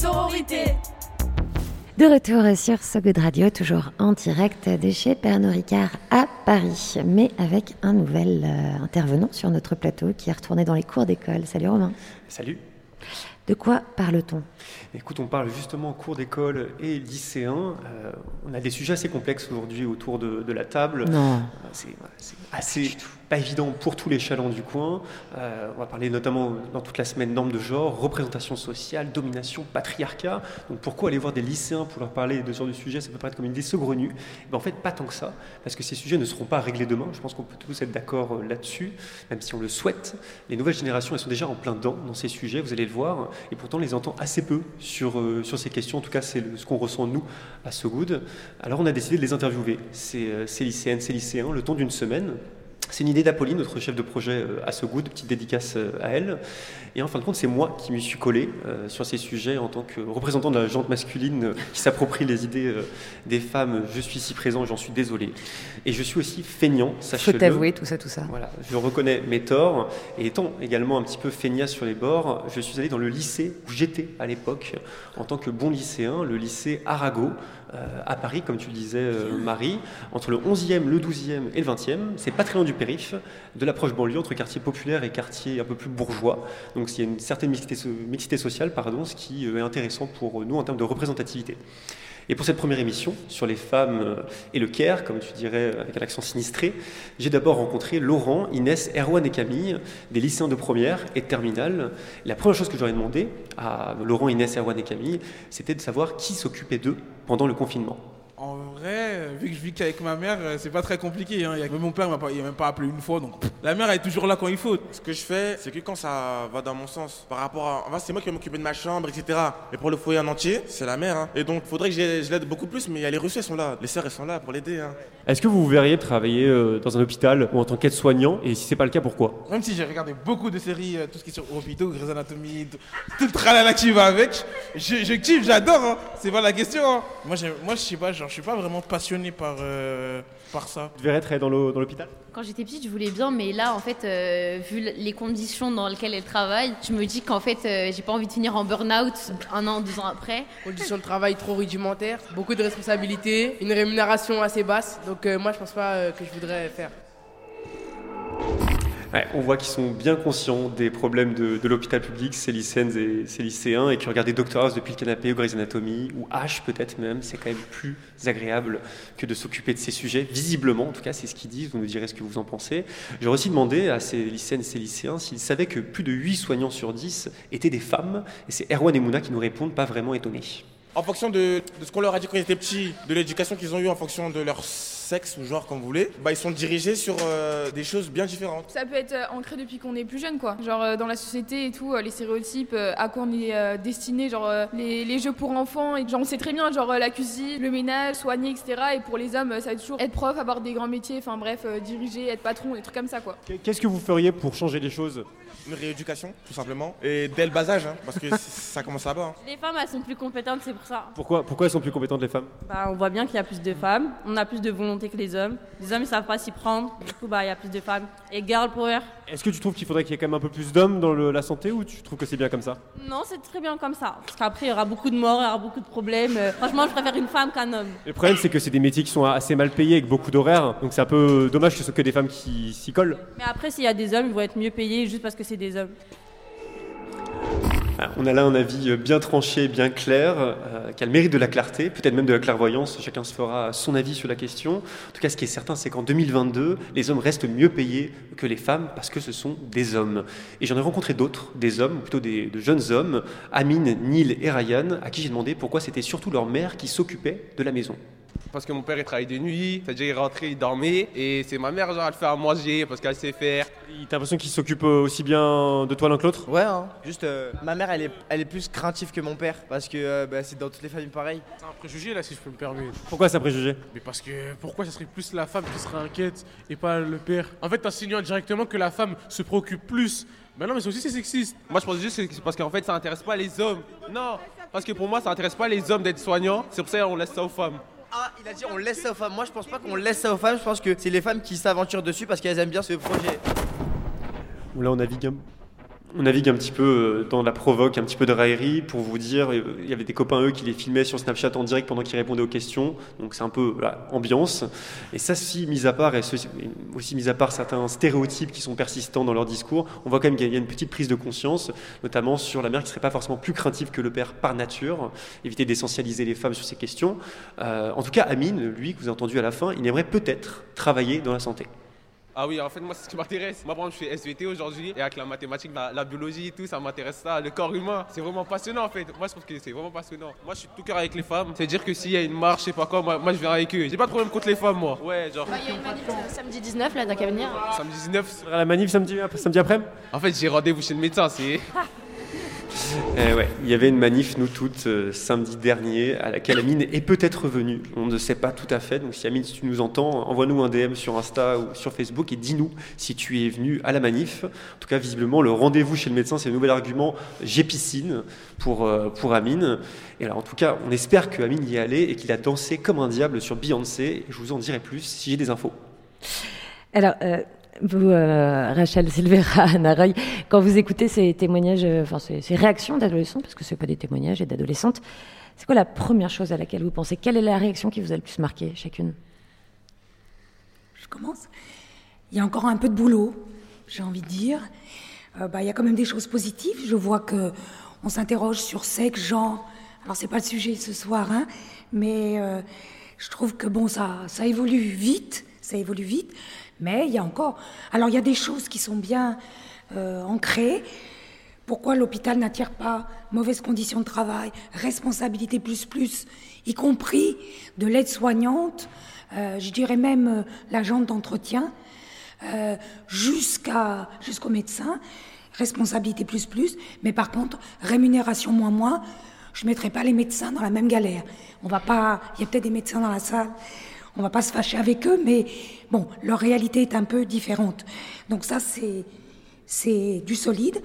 Sororité. De retour sur So Good Radio, toujours en direct de chez Pernod Ricard à Paris, mais avec un nouvel euh, intervenant sur notre plateau qui est retourné dans les cours d'école. Salut Romain. Salut. De quoi parle-t-on? Écoute, on parle justement en cours d'école et lycéens. Euh, on a des sujets assez complexes aujourd'hui autour de, de la table. Non. Euh, c'est assez pas évident pour tous les chalands du coin. Euh, on va parler notamment dans toute la semaine normes de genre, représentation sociale, domination, patriarcat. Donc pourquoi aller voir des lycéens pour leur parler de ce genre de sujet? Ça peut paraître comme une idée saugrenue. Mais en fait, pas tant que ça, parce que ces sujets ne seront pas réglés demain. Je pense qu'on peut tous être d'accord euh, là-dessus, même si on le souhaite. Les nouvelles générations, elles sont déjà en plein dedans dans ces sujets, vous allez le voir, et pourtant on les entend assez peu sur, euh, sur ces questions. En tout cas, c'est ce qu'on ressent nous à So Good. Alors on a décidé de les interviewer, ces, ces lycéennes, ces lycéens, le temps d'une semaine. C'est une idée d'Apolline, notre chef de projet euh, à So Good, petite dédicace euh, à elle. Et en fin de compte, c'est moi qui m'y suis collé euh, sur ces sujets en tant que représentant de la jante masculine qui s'approprie les idées des femmes. Je suis ici présent, j'en suis désolé. Et je suis aussi feignant, Faut sachez-le. t'avouer tout ça, tout ça. Voilà, je reconnais mes torts. Et étant également un petit peu feignasse sur les bords, je suis allé dans le lycée où j'étais à l'époque, en tant que bon lycéen, le lycée Arago, à Paris, comme tu le disais, euh, Marie, entre le 11e, le 12e et le 20e. C'est pas très loin du périph', de l'approche banlieue, entre quartier populaire et quartier un peu plus bourgeois. Donc il y a une certaine mixité, mixité sociale, pardon, ce qui euh, est intéressant pour nous en termes de représentativité. Et pour cette première émission sur les femmes euh, et le care, comme tu dirais avec un accent sinistré, j'ai d'abord rencontré Laurent, Inès, Erwan et Camille, des lycéens de première et de terminale. La première chose que j'aurais demandé à Laurent, Inès, Erwan et Camille, c'était de savoir qui s'occupait d'eux pendant le confinement. Vrai, euh, vu que je vis qu'avec ma mère, euh, c'est pas très compliqué. Hein. Il y a- Même mon père, il m'a pas- il m'a même pas appelé une fois. Donc, la mère elle est toujours là quand il faut. Ce que je fais, c'est que quand ça va dans mon sens, par rapport à. En fait, c'est moi qui vais m'occuper de ma chambre, etc. Mais pour le foyer en entier, c'est la mère. hein. Et donc, faudrait que je l'aide beaucoup plus, mais il y a les reçus, elles sont là. Les sœurs, elles sont là pour l'aider. hein. Est-ce que vous vous verriez travailler euh, dans un hôpital ou en tant qu'aide-soignant? Et si c'est pas le cas, pourquoi? Même si j'ai regardé beaucoup de séries, euh, tout ce qui est sur hôpitaux, Grey's Anatomy, tout, tout le tralala qui va avec, je, je kiffe, j'adore. hein. C'est pas la question. hein. Moi, moi, je sais pas, genre, je suis pas vraiment passionné par, euh, par ça. Tu verrais travailler dans l'hô- dans l'hôpital? Quand j'étais petite, je voulais bien, mais là, en fait, euh, vu les conditions dans lesquelles elle travaille, je me dis qu'en fait, euh, j'ai pas envie de finir en burn-out un an, deux ans après. Conditions de travail trop rudimentaires, beaucoup de responsabilités, une rémunération assez basse. Donc euh, moi, je pense pas euh, que je voudrais faire. Ouais, on voit qu'ils sont bien conscients des problèmes de, de l'hôpital public, ces lycéennes et ces lycéens, et qui regardent des Doctor House depuis le canapé ou Grey's Anatomy, ou H peut-être même, c'est quand même plus agréable que de s'occuper de ces sujets, visiblement, en tout cas c'est ce qu'ils disent, vous nous direz ce que vous en pensez. J'aurais aussi demandé à ces lycéennes et ces lycéens s'ils savaient que plus de 8 soignants sur 10 étaient des femmes, et c'est Erwan et Mouna qui nous répondent, pas vraiment étonnés. En fonction de, de ce qu'on leur a dit quand ils étaient petits, de l'éducation qu'ils ont eue en fonction de leur sexe ou genre, comme vous voulez, bah, ils sont dirigés sur euh, des choses bien différentes. Ça peut être euh, ancré depuis qu'on est plus jeune, quoi. Genre euh, dans la société et tout, euh, les stéréotypes, euh, à quoi on est euh, destiné, genre euh, les, les jeux pour enfants, et genre on sait très bien, genre euh, la cuisine, le ménage, soigner, etc. Et pour les hommes, euh, ça va toujours être prof, avoir des grands métiers, enfin bref, euh, diriger, être patron, des trucs comme ça, quoi. Qu'est-ce que vous feriez pour changer les choses? Une rééducation, tout simplement. Et dès le bas âge, hein, parce que ça commence là-bas. hein. Les femmes, elles sont plus compétentes, c'est pour ça. Pourquoi, pourquoi elles sont plus compétentes les femmes? Bah, on voit bien qu'il y a plus de femmes, on a plus de volonté que les hommes. Les hommes, ils savent pas s'y prendre, du coup, bah, il y a plus de femmes. Et girl power Est-ce que tu trouves qu'il faudrait qu'il y ait quand même un peu plus d'hommes dans le- la santé, ou tu trouves que c'est bien comme ça? Non, c'est très bien comme ça. Parce qu'après, il y aura beaucoup de morts, il y aura beaucoup de problèmes. Euh, Franchement, je préfère une femme qu'un homme. Le problème, c'est que c'est des métiers qui sont assez mal payés avec beaucoup d'horaires, donc c'est un peu dommage que ce soit que des femmes qui s'y collent. Mais après, s'il y a des hommes, ils vont être mieux payés juste parce que c'est des hommes. Ah, On a là un avis bien tranché, bien clair, euh, qui a le mérite de la clarté, peut-être même de la clairvoyance. Chacun se fera son avis sur la question. En tout cas, ce qui est certain, c'est qu'en 2022, les hommes restent mieux payés que les femmes parce que ce sont des hommes. Et j'en ai rencontré d'autres, des hommes, plutôt des, de jeunes hommes, Amine, Neil et Ryan, à qui j'ai demandé pourquoi c'était surtout leur mère qui s'occupait de la maison. Parce que mon père il travaille de nuit, c'est-à-dire il rentrait, il dormait, et c'est ma mère genre elle fait à manger parce qu'elle sait faire. T'as l'impression qu'ils s'occupent aussi bien de toi l'un que l'autre? Ouais, hein. juste euh, ma mère elle est, elle est plus craintive que mon père parce que euh, bah, c'est dans toutes les familles pareil. C'est un préjugé là, si je peux me permettre. Pourquoi c'est un préjugé? Mais parce que pourquoi ça serait plus la femme qui serait inquiète et pas le père? En fait, t'insinues indirectement que la femme se préoccupe plus. Mais non, mais c'est aussi c'est sexiste. Moi je pense juste que c'est parce qu'en fait ça intéresse pas les hommes. Non, parce que pour moi ça intéresse pas les hommes d'être soignants, c'est pour ça qu'on laisse ça aux femmes. Ah, il a dit on laisse ça aux femmes. Moi je pense pas qu'on laisse ça aux femmes, je pense que c'est les femmes qui s'aventurent dessus parce qu'elles aiment bien ce projet. Là, on navigue un, on navigue un petit peu euh, dans la provoque, un petit peu de raillerie pour vous dire, euh, il y avait des copains eux qui les filmaient sur Snapchat en direct pendant qu'ils répondaient aux questions, donc c'est un peu voilà, ambiance. Et ça, si mis à part, et aussi mis à part certains stéréotypes qui sont persistants dans leur discours, on voit quand même qu'il y a une petite prise de conscience, notamment sur la mère qui serait pas forcément plus craintive que le père par nature, éviter d'essentialiser les femmes sur ces questions. Euh, en tout cas, Amine, lui, que vous avez entendu à la fin, il aimerait peut-être travailler dans la santé. Ah oui, en fait, moi, c'est ce qui m'intéresse. Moi, par exemple, je fais SVT aujourd'hui, et avec la mathématique, la, la biologie et tout, ça m'intéresse ça, le corps humain. C'est vraiment passionnant, en fait. Moi, je trouve que c'est vraiment passionnant. Moi, je suis tout cœur avec les femmes. C'est-à-dire que s'il y a une marche, je sais pas quoi, moi, moi, je viens avec eux. J'ai pas de problème contre les femmes, moi. Ouais, genre. Bah, Il y a une manif euh, samedi 19 là, dans qu'à venir. Samedi 19. À la manif samedi, samedi après En fait, j'ai rendez-vous chez le médecin, c'est. Eh ouais, il y avait une manif, nous toutes, euh, samedi dernier, à laquelle Amine est peut-être venue. On ne sait pas tout à fait. Donc, si Amine, si tu nous entends, envoie-nous un DM sur Insta ou sur Facebook et dis-nous si tu es venu à la manif. En tout cas, visiblement, le rendez-vous chez le médecin, c'est un nouvel argument. J'ai piscine pour, euh, pour Amine. Et alors, en tout cas, on espère que Amine y est allé et qu'il a dansé comme un diable sur Beyoncé. Je vous en dirai plus si j'ai des infos. Alors, euh, vous, euh, Rachel Silvera, Anna quand vous écoutez ces témoignages, euh, enfin ces, réactions d'adolescents, parce que ce pas des témoignages et d'adolescentes, c'est quoi la première chose à laquelle vous pensez? Quelle est la réaction qui vous a le plus marqué, chacune? Je commence. Il y a encore un peu de boulot, j'ai envie de dire. Euh, bah, il y a quand même des choses positives. Je vois que on s'interroge sur sexe, genre. Alors c'est pas le sujet ce soir, hein, mais je trouve que bon, ça, ça évolue vite, ça évolue vite. Mais il y a encore. Alors il y a des choses qui sont bien euh, ancrées. Pourquoi l'hôpital n'attire pas mauvaises conditions de travail, responsabilité plus plus, y compris de l'aide-soignante, euh, je dirais même euh, l'agente d'entretien, euh, jusqu'à jusqu'au médecin, responsabilité plus plus, mais par contre rémunération moins moins. Je mettrai pas les médecins dans la même galère. On va pas. Il y a peut-être des médecins dans la salle. On va pas se fâcher avec eux, mais bon, leur réalité est un peu différente. Donc ça, c'est c'est du solide.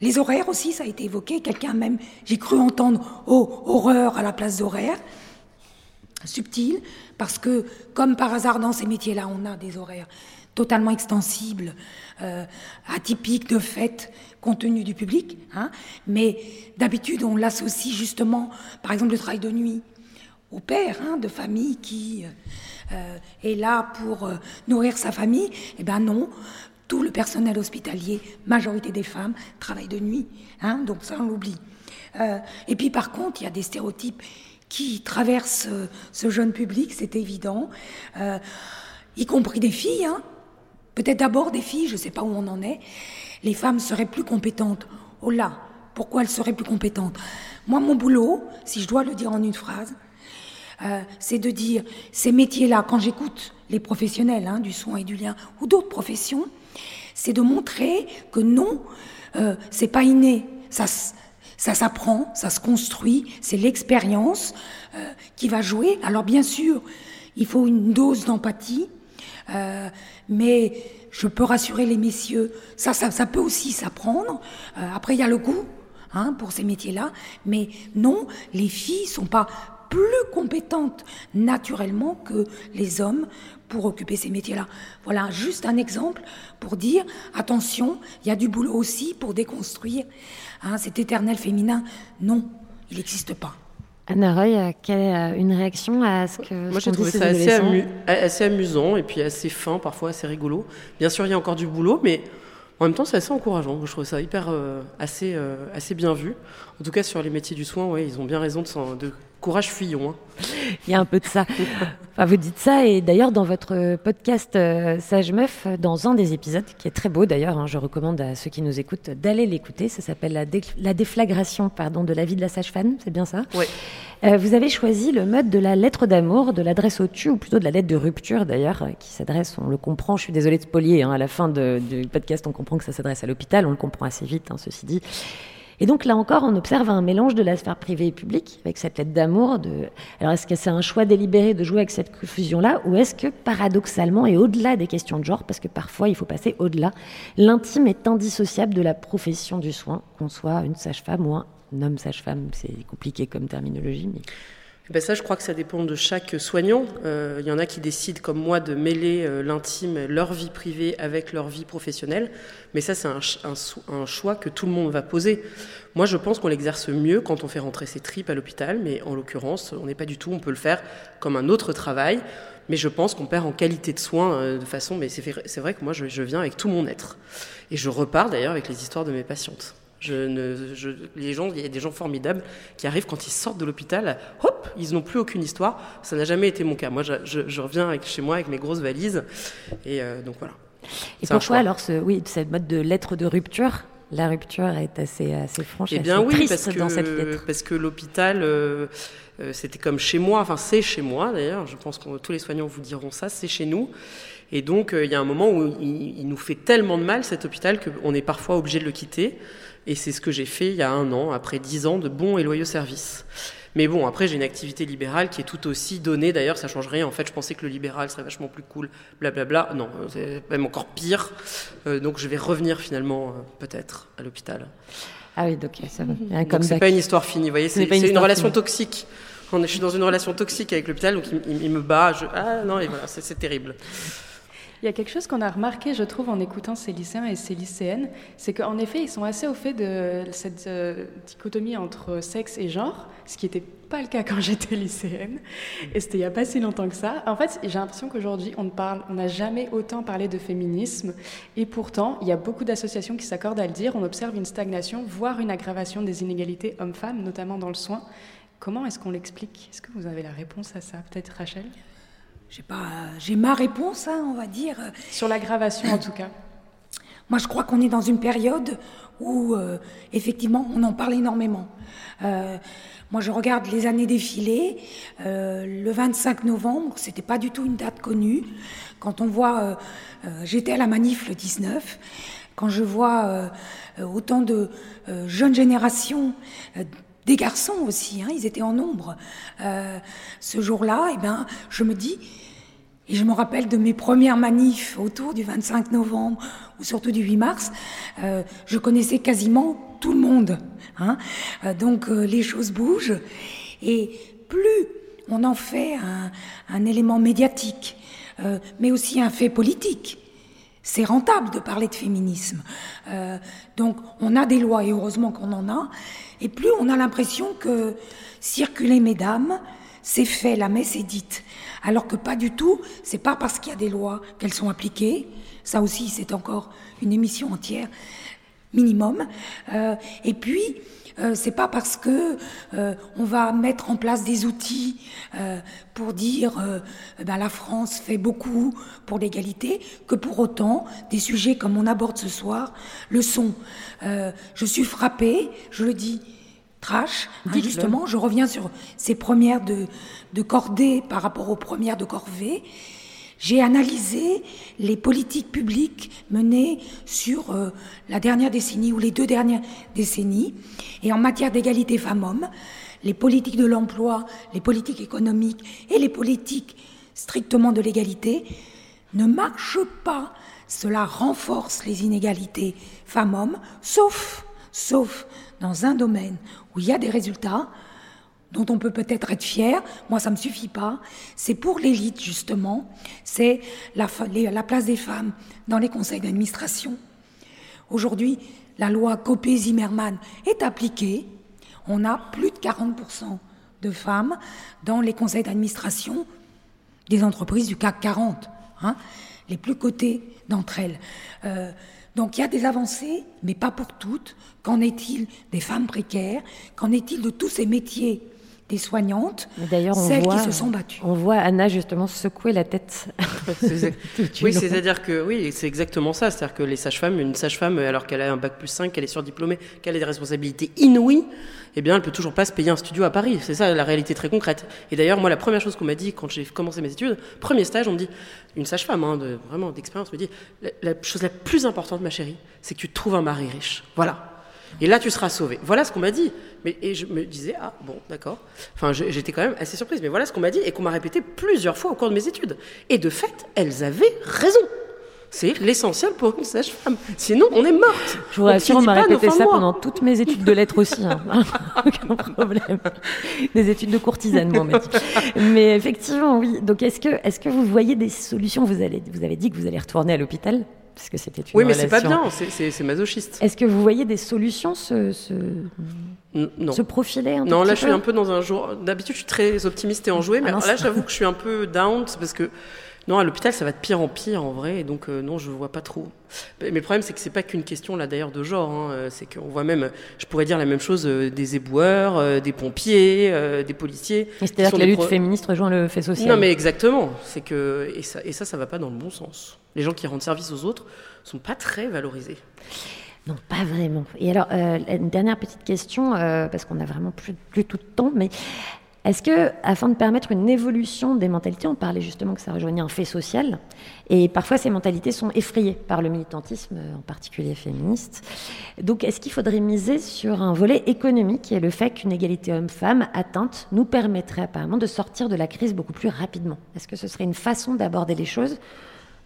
Les horaires aussi, ça a été évoqué. Quelqu'un même, j'ai cru entendre oh, horreur à la place d'horaire. Subtil, parce que comme par hasard dans ces métiers-là, on a des horaires totalement extensibles, euh, atypiques de fait, compte tenu du public. Hein. Mais d'habitude, on l'associe justement, par exemple, le travail de nuit au père hein, de famille qui euh, est là pour euh, nourrir sa famille. Eh bien non, tout le personnel hospitalier, majorité des femmes, travaillent de nuit. Hein, donc ça, on l'oublie. Euh, et puis par contre, il y a des stéréotypes qui traversent euh, ce jeune public, c'est évident, euh, y compris des filles. Hein. Peut-être d'abord des filles, je ne sais pas où on en est. Les femmes seraient plus compétentes. Oh là, pourquoi elles seraient plus compétentes? Moi, mon boulot, si je dois le dire en une phrase, euh, c'est de dire ces métiers-là, quand j'écoute les professionnels hein, du soin et du lien ou d'autres professions, c'est de montrer que non, euh, c'est pas inné, ça, ça s'apprend, ça se construit, c'est l'expérience euh, qui va jouer. Alors bien sûr, il faut une dose d'empathie, mais je peux rassurer les messieurs, ça, ça, ça peut aussi s'apprendre. Après, il y a le goût hein, pour ces métiers-là, mais non, les filles sont pas plus compétentes naturellement que les hommes pour occuper ces métiers-là. Voilà juste un exemple pour dire attention, il y a du boulot aussi pour déconstruire hein, cet éternel féminin. Non, il n'existe pas. Anna Roy, euh, quelle est euh, une réaction à ce que Moi, j'ai trouvé ça assez, adolescents amu- assez amusant et puis assez fin, parfois assez rigolo. Bien sûr, il y a encore du boulot, mais en même temps, c'est assez encourageant. Je trouve ça hyper euh, assez, euh, assez bien vu. En tout cas, sur les métiers du soin, ouais, ils ont bien raison de, de courage fuyons. hein. Il y a un peu de ça. Enfin, vous dites ça, et d'ailleurs, dans votre podcast euh, Sage Meuf, dans un des épisodes, qui est très beau d'ailleurs, hein, je recommande à ceux qui nous écoutent d'aller l'écouter, ça s'appelle la, dé- la déflagration pardon, de la vie de la sage-femme, c'est bien ça? Oui. Euh, vous avez choisi le mode de la lettre d'amour, de l'adresse au tu, ou plutôt de la lettre de rupture d'ailleurs, euh, qui s'adresse, on le comprend, je suis désolée de spolier, hein, à la fin de- du podcast, on comprend que ça s'adresse à l'hôpital, on le comprend assez vite, hein, ceci dit. Et donc là encore, on observe un mélange de la sphère privée et publique avec cette lettre d'amour. De... Alors est-ce que c'est un choix délibéré de jouer avec cette fusion-là ou est-ce que paradoxalement et au-delà des questions de genre, parce que parfois il faut passer au-delà, l'intime est indissociable de la profession du soin, qu'on soit une sage-femme ou un homme sage-femme, c'est compliqué comme terminologie, mais ben ça, je crois que ça dépend de chaque soignant. Euh, Il y en a qui décident, comme moi, de mêler euh, l'intime, leur vie privée avec leur vie professionnelle. Mais ça, c'est un, choix que tout le monde va poser. Moi, je pense qu'on l'exerce mieux quand on fait rentrer ses tripes à l'hôpital, mais en l'occurrence, on n'est pas du tout. On peut le faire comme un autre travail. Mais je pense qu'on perd en qualité de soins euh, de façon. Mais c'est vrai, c'est vrai que moi, je, je viens avec tout mon être. Et je repars d'ailleurs avec les histoires de mes patientes. Je ne, je- les gens, il y a des gens formidables qui arrivent quand ils sortent de l'hôpital, hop, ils n'ont plus aucune histoire. Ça n'a jamais été mon cas. Moi, je, je- je reviens avec, chez moi avec mes grosses valises. Et euh, donc voilà. Et pourquoi alors ce, oui, cette mode de lettre de rupture? La rupture est assez, assez franche, Eh et bien assez oui, triste parce que, dans cette lettre. parce que l'hôpital, euh, euh, c'était comme chez moi, enfin c'est chez moi d'ailleurs, je pense que tous les soignants vous diront ça, c'est chez nous. Et donc euh, il y a un moment où il, il nous fait tellement de mal cet hôpital qu'on est parfois obligé de le quitter. Et c'est ce que j'ai fait il y a un an, après dix ans de bons et loyaux services. Mais bon, après j'ai une activité libérale qui est tout aussi donnée. D'ailleurs, ça change rien. En fait, je pensais que le libéral serait vachement plus cool. Blablabla. Non, euh, c'est même encore pire. Euh, donc je vais revenir finalement euh, peut-être à l'hôpital. Ah oui, donc ça va. Un Donc c'est pas une histoire finie, vous voyez, c'est une relation finie. toxique. On est- je suis dans une relation toxique avec l'hôpital, donc il, il- il me bat. Je, ah non, et voilà, c'est terrible. Il y a quelque chose qu'on a remarqué, je trouve, en écoutant ces lycéens et ces lycéennes, c'est qu'en effet, ils sont assez au fait de cette euh, dichotomie entre sexe et genre, ce qui n'était pas le cas quand j'étais lycéenne, et c'était il n'y a pas si longtemps que ça. En fait, j'ai l'impression qu'aujourd'hui, on ne parle, on n'a jamais autant parlé de féminisme, et pourtant, il y a beaucoup d'associations qui s'accordent à le dire. On observe une stagnation, voire une aggravation des inégalités hommes-femmes, notamment dans le soin. Comment est-ce qu'on l'explique? Est-ce que vous avez la réponse à ça, peut-être, Rachel? J'ai pas, j'ai ma réponse, hein, on va dire. Sur l'aggravation, en tout cas. Moi, je crois qu'on est dans une période où, euh, effectivement, on en parle énormément. Euh, moi, je regarde les années défiler. Euh, le 25 novembre, c'était pas du tout une date connue. Quand on voit, euh, euh, j'étais à la manif le 19. Quand je vois euh, euh, autant de euh, jeunes générations, euh, des garçons aussi, hein, ils étaient en nombre. Euh, ce jour-là, eh ben, je me dis, et je me rappelle de mes premières manifs autour du 25 novembre ou surtout du 8 mars, euh, je connaissais quasiment tout le monde. hein. Euh, donc euh, les choses bougent et plus on en fait un, un élément médiatique, mais aussi un fait politique. C'est rentable de parler de féminisme. Euh, donc on a des lois et heureusement qu'on en a. Et plus on a l'impression que circuler mesdames, c'est fait, la messe est dite. Alors que pas du tout, c'est pas parce qu'il y a des lois qu'elles sont appliquées. Ça aussi, c'est encore une émission entière minimum. Euh, et puis, euh, c'est pas parce que euh, on va mettre en place des outils euh, pour dire euh, ben, la France fait beaucoup pour l'égalité que pour autant des sujets comme on aborde ce soir le sont. Je suis frappée, je le dis trash, hein, justement, je reviens sur ces premières de, de Cordée par rapport aux premières de Corvée. J'ai analysé les politiques publiques menées sur euh, la dernière décennie ou les deux dernières décennies. Et en matière d'égalité femmes-hommes, les politiques de l'emploi, les politiques économiques et les politiques strictement de l'égalité ne marchent pas. Cela renforce les inégalités femmes-hommes, sauf, sauf dans un domaine où il y a des résultats, dont on peut peut-être être fier, moi ça me suffit pas, c'est pour l'élite justement, c'est la place des femmes dans les conseils d'administration. Aujourd'hui, la loi Copé-Zimmermann est appliquée, on a plus de 40% de femmes dans les conseils d'administration des entreprises du CAC 40, hein, les plus cotées d'entre elles. Euh, donc il y a des avancées, mais pas pour toutes. Qu'en est-il des femmes précaires? Qu'en est-il de tous ces métiers des soignantes, Mais D'ailleurs, on celles voit, qui se sont battues on voit Anna justement secouer la tête. Oui, c'est-à-dire que oui, c'est exactement ça. C'est-à-dire que les sages-femmes, une sage-femme, alors qu'elle a un bac plus 5, qu'elle est surdiplômée, qu'elle a des responsabilités inouïes, eh bien, elle peut toujours pas se payer un studio à Paris. C'est ça la réalité très concrète. Et d'ailleurs, moi, la première chose qu'on m'a dit quand j'ai commencé mes études, premier stage, on me dit, une sage-femme, hein, de, vraiment d'expérience, me dit, la, la chose la plus importante, ma chérie, c'est que tu te trouves un mari riche. Voilà. Et là, tu seras sauvée. Voilà ce qu'on m'a dit. Mais, et je me disais, ah bon, d'accord. Enfin, j'étais quand même assez surprise. Mais voilà ce qu'on m'a dit et qu'on m'a répété plusieurs fois au cours de mes études. Et de fait, elles avaient raison. C'est l'essentiel pour une sage-femme. Sinon, on est morte. Je vous rassure, on m'a répété ça pendant toutes mes études de lettres aussi. hein. Aucun problème. Des études de courtisane, moi, on m'a dit. Mais effectivement, oui. Donc, est-ce que, est-ce que vous voyez des solutions? Vous, allez, vous avez dit que vous allez retourner à l'hôpital, puisque c'était une Oui, mais c'est pas bien, c'est- masochiste. Est-ce que vous voyez des solutions se, se, non. se profiler un Non, là, je suis un peu dans un jour. D'habitude, je suis très optimiste et enjouée, mais Ah non, alors là, j'avoue que je suis un peu down, parce que non, à l'hôpital, ça va de pire en pire en vrai, et donc euh, non, je vois pas trop. Mais le problème, c'est que c'est pas qu'une question là d'ailleurs de genre. hein, euh, c'est qu'on voit même, je pourrais dire la même chose euh, des éboueurs, euh, des pompiers, des policiers. C'est-à-dire que la lutte pro- féministe rejoint le fait social. Non, mais exactement. C'est que et ça, et ça, ça va pas dans le bon sens. Les gens qui rendent service aux autres sont pas très valorisés. Non, pas vraiment. Et alors, euh, une dernière petite question, euh, parce qu'on a vraiment plus, plus tout de temps, mais est-ce que, afin de permettre une évolution des mentalités, on parlait justement que ça rejoignait un fait social, et parfois ces mentalités sont effrayées par le militantisme, euh, en particulier féministe. Donc, est-ce qu'il faudrait miser sur un volet économique et le fait qu'une égalité homme-femme atteinte nous permettrait apparemment de sortir de la crise beaucoup plus rapidement? Est-ce que ce serait une façon d'aborder les choses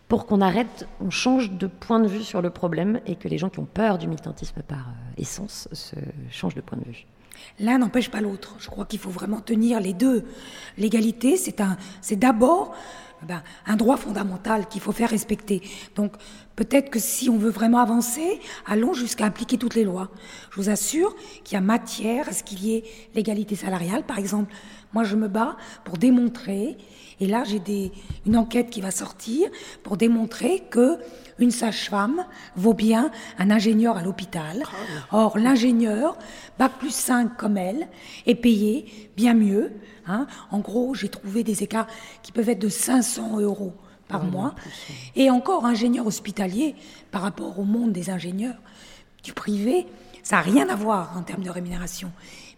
pour qu'on arrête, on change de point de vue sur le problème et que les gens qui ont peur du militantisme par euh, essence se changent de point de vue? L'un n'empêche pas l'autre. Je crois qu'il faut vraiment tenir les deux. L'égalité, c'est un, c'est d'abord ben, un droit fondamental qu'il faut faire respecter. Donc peut-être que si on veut vraiment avancer, allons jusqu'à appliquer toutes les lois. Je vous assure qu'il y a matière à ce qu'il y ait l'égalité salariale, par exemple. Moi, je me bats pour démontrer, et là j'ai des, une enquête qui va sortir pour démontrer que une sage-femme vaut bien un ingénieur à l'hôpital. Or, l'ingénieur, bac plus 5 comme elle, est payé bien mieux. hein. En gros, j'ai trouvé des écarts qui peuvent être de 500 euros par mois. Et encore, ingénieur hospitalier, par rapport au monde des ingénieurs du privé, ça n'a rien à voir en termes de rémunération.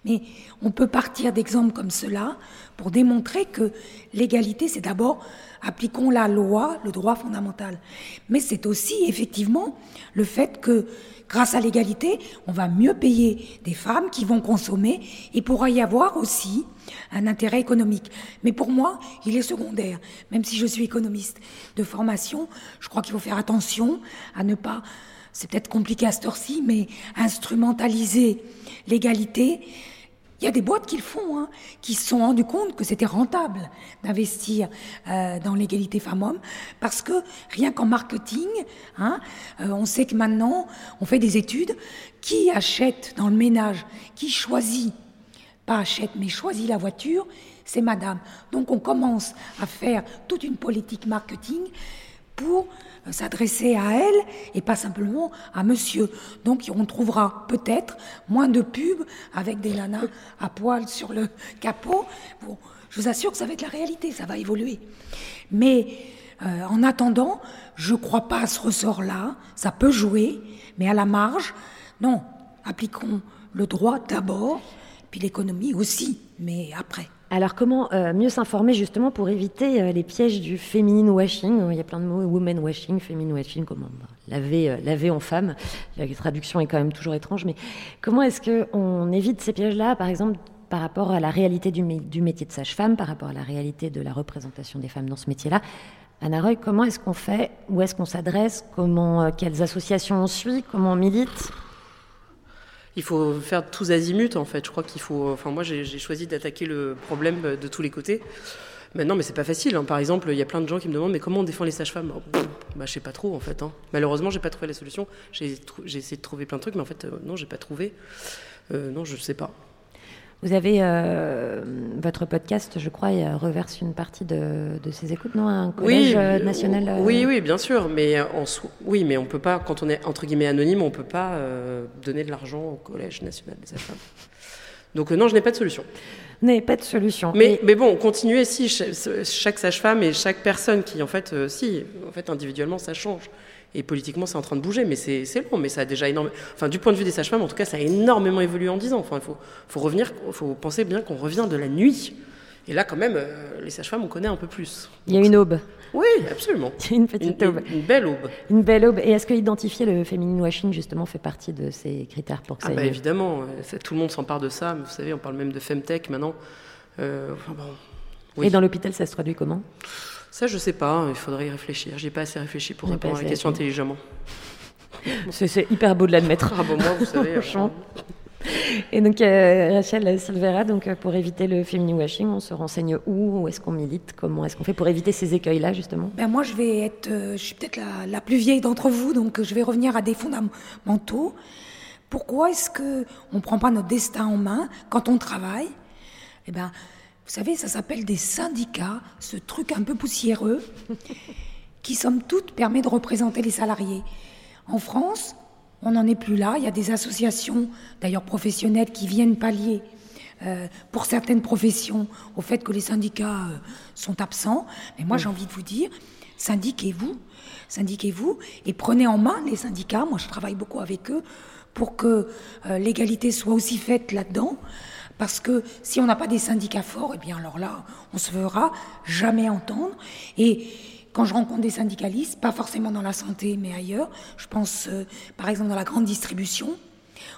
Mais on peut partir d'exemples comme cela pour démontrer que l'égalité, c'est d'abord appliquons la loi, le droit fondamental. Mais c'est aussi effectivement le fait que grâce à l'égalité, on va mieux payer des femmes qui vont consommer et pourra y avoir aussi un intérêt économique. Mais pour moi, il est secondaire, même si je suis économiste de formation, je crois qu'il faut faire attention à ne pas c'est peut-être compliqué à cette heure-ci, mais instrumentaliser l'égalité. Il y a des boîtes qui le font, hein, qui se sont rendues compte que c'était rentable d'investir euh, dans l'égalité femmes-hommes, parce que rien qu'en marketing, hein, euh, on sait que maintenant, on fait des études. Qui achète dans le ménage Qui choisit? Pas achète, mais choisit la voiture, c'est madame. Donc on commence à faire toute une politique marketing pour euh, s'adresser à elle et pas simplement à monsieur. Donc on trouvera peut-être moins de pubs avec des nanas à poil sur le capot. Je vous assure que ça va être la réalité, ça va évoluer. Mais euh, en attendant, je ne crois pas à ce ressort-là. Ça peut jouer, mais à la marge, non. Appliquons le droit d'abord, puis l'économie aussi, mais après. Alors comment euh, mieux s'informer justement pour éviter euh, les pièges du féminine washing? Il y a plein de mots, woman washing, féminine washing, comment bah, laver, euh, laver en femme. La traduction est quand même toujours étrange, mais comment est-ce qu'on évite ces pièges-là, par exemple par rapport à la réalité du, mé- du métier de sage-femme, par rapport à la réalité de la représentation des femmes dans ce métier-là? Anna Roy, comment est-ce qu'on fait? Où est-ce qu'on s'adresse? Comment, Quelles associations on suit? Comment on milite? Il faut faire tous azimuts, en fait. Je crois qu'il faut. Enfin, moi, j'ai choisi d'attaquer le problème de tous les côtés. Maintenant, mais c'est pas facile. hein. Par exemple, il y a plein de gens qui me demandent mais comment on défend les sages-femmes? Oh, Bah, je sais pas trop, en fait. hein. Malheureusement, j'ai pas trouvé la solution. J'ai essayé de trouver plein de trucs, mais en fait, euh, non, j'ai pas trouvé. Euh, non, je sais pas. Vous avez euh, votre podcast, je crois, reverse une partie de, de ses écoutes, non Un collège euh, euh, national euh, Oui, oui, bien sûr, mais oui, mais on peut pas, quand on est entre guillemets anonyme, on peut pas euh, donner de l'argent au collège national des sages-femmes. Donc non, je n'ai pas de solution. N'avez pas de solution. Mais, mais bon, continuez si cha- chaque sage-femme et chaque personne qui, en fait, si, en fait, individuellement, ça change. Et politiquement, c'est en train de bouger, mais c'est long, mais ça a déjà énormément. Enfin, du point de vue des sages-femmes, en tout cas, ça a énormément évolué en 10 ans. Enfin, il faut, faut revenir, faut penser bien qu'on revient de la nuit. Et là, quand même, euh, les sages-femmes, on connaît un peu plus. Il y a une aube. Oui, absolument. une petite Une- aube. une- une belle aube. Une belle aube. Et est-ce que identifier le féminine washing, justement, fait partie de ces critères pour que Ah ça bah ait- évidemment, euh, tout le monde s'empare de ça. Vous savez, on parle même de femtech maintenant. Euh, enfin bon, oui. Et dans l'hôpital, ça se traduit comment? Ça, je sais pas, il faudrait y réfléchir. J'ai pas assez réfléchi pour répondre à la question intelligemment. C'est hyper beau de l'admettre. Ah bon, moi, vous savez, euh. Et donc, euh, Rachel Silvera, donc, euh, pour éviter le féminin washing, on se renseigne où? Où est-ce qu'on milite? Comment est-ce qu'on fait pour éviter ces écueils-là, justement? Ben moi, je vais être, euh, je suis peut-être la, la plus vieille d'entre vous, donc je vais revenir à des fondamentaux. Pourquoi est-ce que on prend pas notre destin en main quand on travaille? Eh ben, vous savez, ça s'appelle des syndicats, ce truc un peu poussiéreux, qui somme toute permet de représenter les salariés. En France, on n'en est plus là. Il y a des associations, d'ailleurs professionnelles, qui viennent pallier euh, pour certaines professions au fait que les syndicats euh, sont absents. Mais moi, j'ai envie de vous dire, syndiquez-vous, syndiquez-vous et prenez en main les syndicats. Moi, je travaille beaucoup avec eux pour que euh, l'égalité soit aussi faite là-dedans. Parce que si on n'a pas des syndicats forts, eh bien alors là, on se fera jamais entendre. Et quand je rencontre des syndicalistes, pas forcément dans la santé, mais ailleurs, je pense euh, par exemple dans la grande distribution,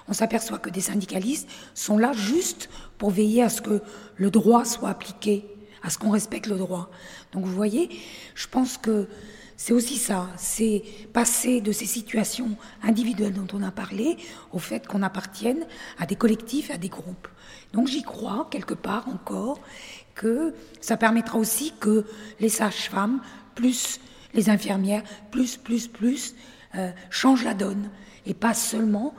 on s'aperçoit que des syndicalistes sont là juste pour veiller à ce que le droit soit appliqué, à ce qu'on respecte le droit. Donc vous voyez, je pense que c'est aussi ça, c'est passer de ces situations individuelles dont on a parlé au fait qu'on appartienne à des collectifs, à des groupes. Donc j'y crois quelque part encore que ça permettra aussi que les sages-femmes, plus les infirmières, plus, plus, plus, euh, changent la donne et pas seulement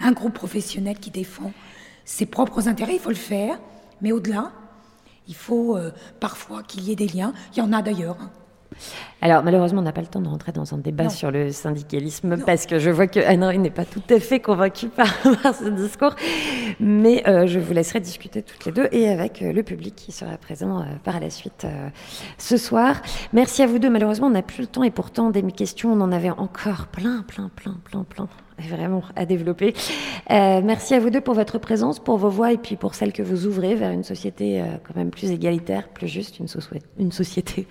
un groupe professionnel qui défend ses propres intérêts, il faut le faire, mais au-delà, il faut euh, parfois qu'il y ait des liens. Il y en a d'ailleurs. hein. Alors, malheureusement, on n'a pas le temps de rentrer dans un débat Non. sur le syndicalisme parce que je vois que Anne-Marie n'est pas tout à fait convaincue par, par ce discours. Mais euh, je vous laisserai discuter toutes les deux et avec euh, le public qui sera présent euh, par la suite ce soir. Merci à vous deux. Malheureusement, on n'a plus le temps et pourtant, des questions, on en avait encore plein, plein, plein, plein, plein. Vraiment à développer. Euh, merci à vous deux pour votre présence, pour vos voix et puis pour celle que vous ouvrez vers une société euh, quand même plus égalitaire, plus juste, une société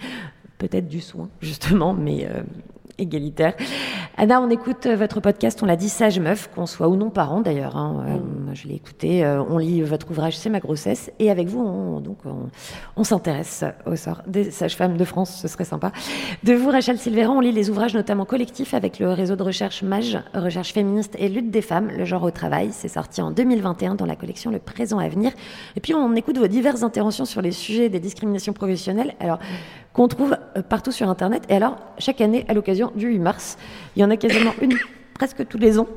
peut-être du soin, justement, mais euh, égalitaire. Anna, on écoute euh, votre podcast, on l'a dit, Sage Meuf, qu'on soit ou non parent d'ailleurs. hein, euh, moi, je l'ai écouté. euh, on lit votre ouvrage C'est ma grossesse. Et avec vous, on, donc, on, on s'intéresse au sort des sages-femmes de France, ce serait sympa. De vous, Rachel Silveran, on lit les ouvrages notamment collectifs avec le réseau de recherche MAGE, Recherche féministe et lutte des femmes, le genre au travail. C'est sorti en 2021 dans la collection Le présent à venir. Et puis, on écoute vos diverses interventions sur les sujets des discriminations professionnelles. Alors, qu'on trouve euh, partout sur Internet. Et alors, chaque année, à l'occasion du 8 mars, il y en a quasiment une presque tous les ans.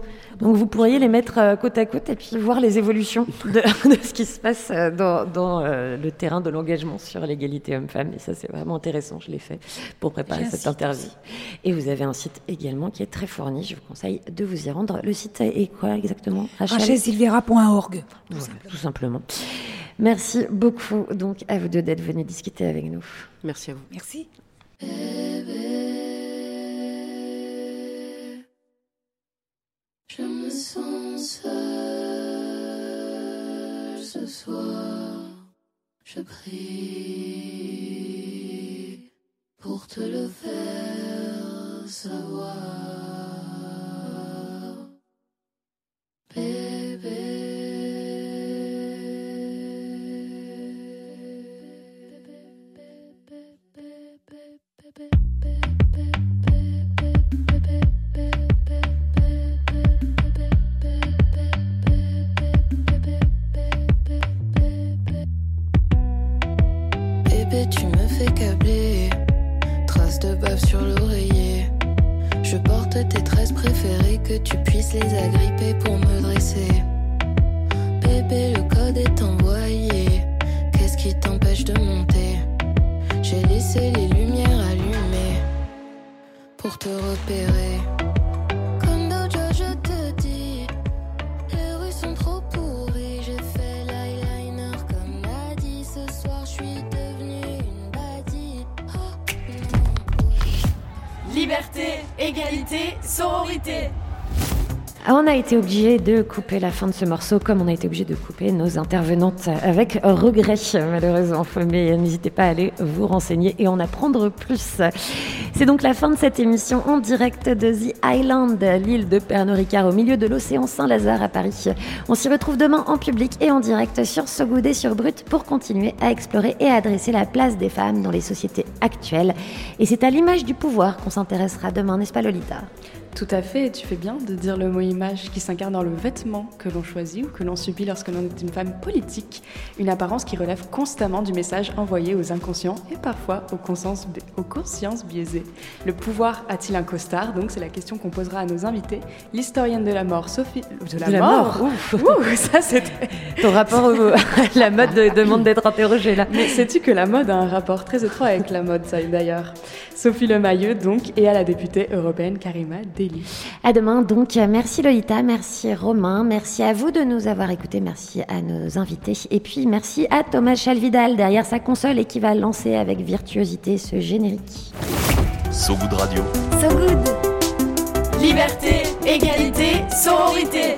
Donc, vous pourriez les mettre euh, côte à côte et puis voir les évolutions de, de ce qui se passe euh, dans, dans, euh, le terrain de l'engagement sur l'égalité homme-femme. Et ça, c'est vraiment intéressant. Je l'ai fait pour préparer cette site interview. Et vous avez un site également qui est très fourni. Je vous conseille de vous y rendre. Le site est quoi exactement rachelsilvera.org. Voilà, tout simplement. Merci beaucoup donc à vous deux d'être venus discuter avec nous. Merci à vous. Merci. Je me sens seule ce soir. Je prie pour te le faire savoir. Laissé les lumières allumées pour te repérer. Comme Dojo, je te dis, les rues sont trop pourries. J'ai fait l'eyeliner comme Maddy. Ce soir, je suis devenue une baddie. Liberté, égalité, sororité. Ah, on a été obligé de couper la fin de ce morceau, comme on a été obligé de couper nos intervenantes avec regret, malheureusement. Mais n'hésitez pas à aller vous renseigner et en apprendre plus. C'est donc la fin de cette émission en direct de The Island, l'île de Pernod Ricard au milieu de l'océan Saint-Lazare à Paris. On s'y retrouve demain en public et en direct sur So Good et sur Brut pour continuer à explorer et à adresser la place des femmes dans les sociétés actuelles. Et c'est à l'image du pouvoir qu'on s'intéressera demain, n'est-ce pas Lolita? Tout à fait, et tu fais bien de dire le mot image qui s'incarne dans le vêtement que l'on choisit ou que l'on subit lorsque l'on est une femme politique, une apparence qui relève constamment du message envoyé aux inconscients et parfois aux consciences, aux consciences biaisées. Le pouvoir a-t-il un costard? Donc c'est la question qu'on posera à nos invités, l'historienne de la mort Sophie... De la, De la mort, mort. Ouf, ouh, ça c'était... Ton rapport au- la mode de- demande d'être interrogée là. Mais sais-tu que la mode a un rapport très étroit avec la mode, ça d'ailleurs? Sophie Lemailleux donc, et à la députée européenne Karima Deli. À demain donc. Merci Lolita, merci Romain, merci à vous de nous avoir écoutés, merci à nos invités et puis merci à Thomas Chalvidal derrière sa console et qui va lancer avec virtuosité ce générique. So Good Radio. So good Liberté, égalité, sororité.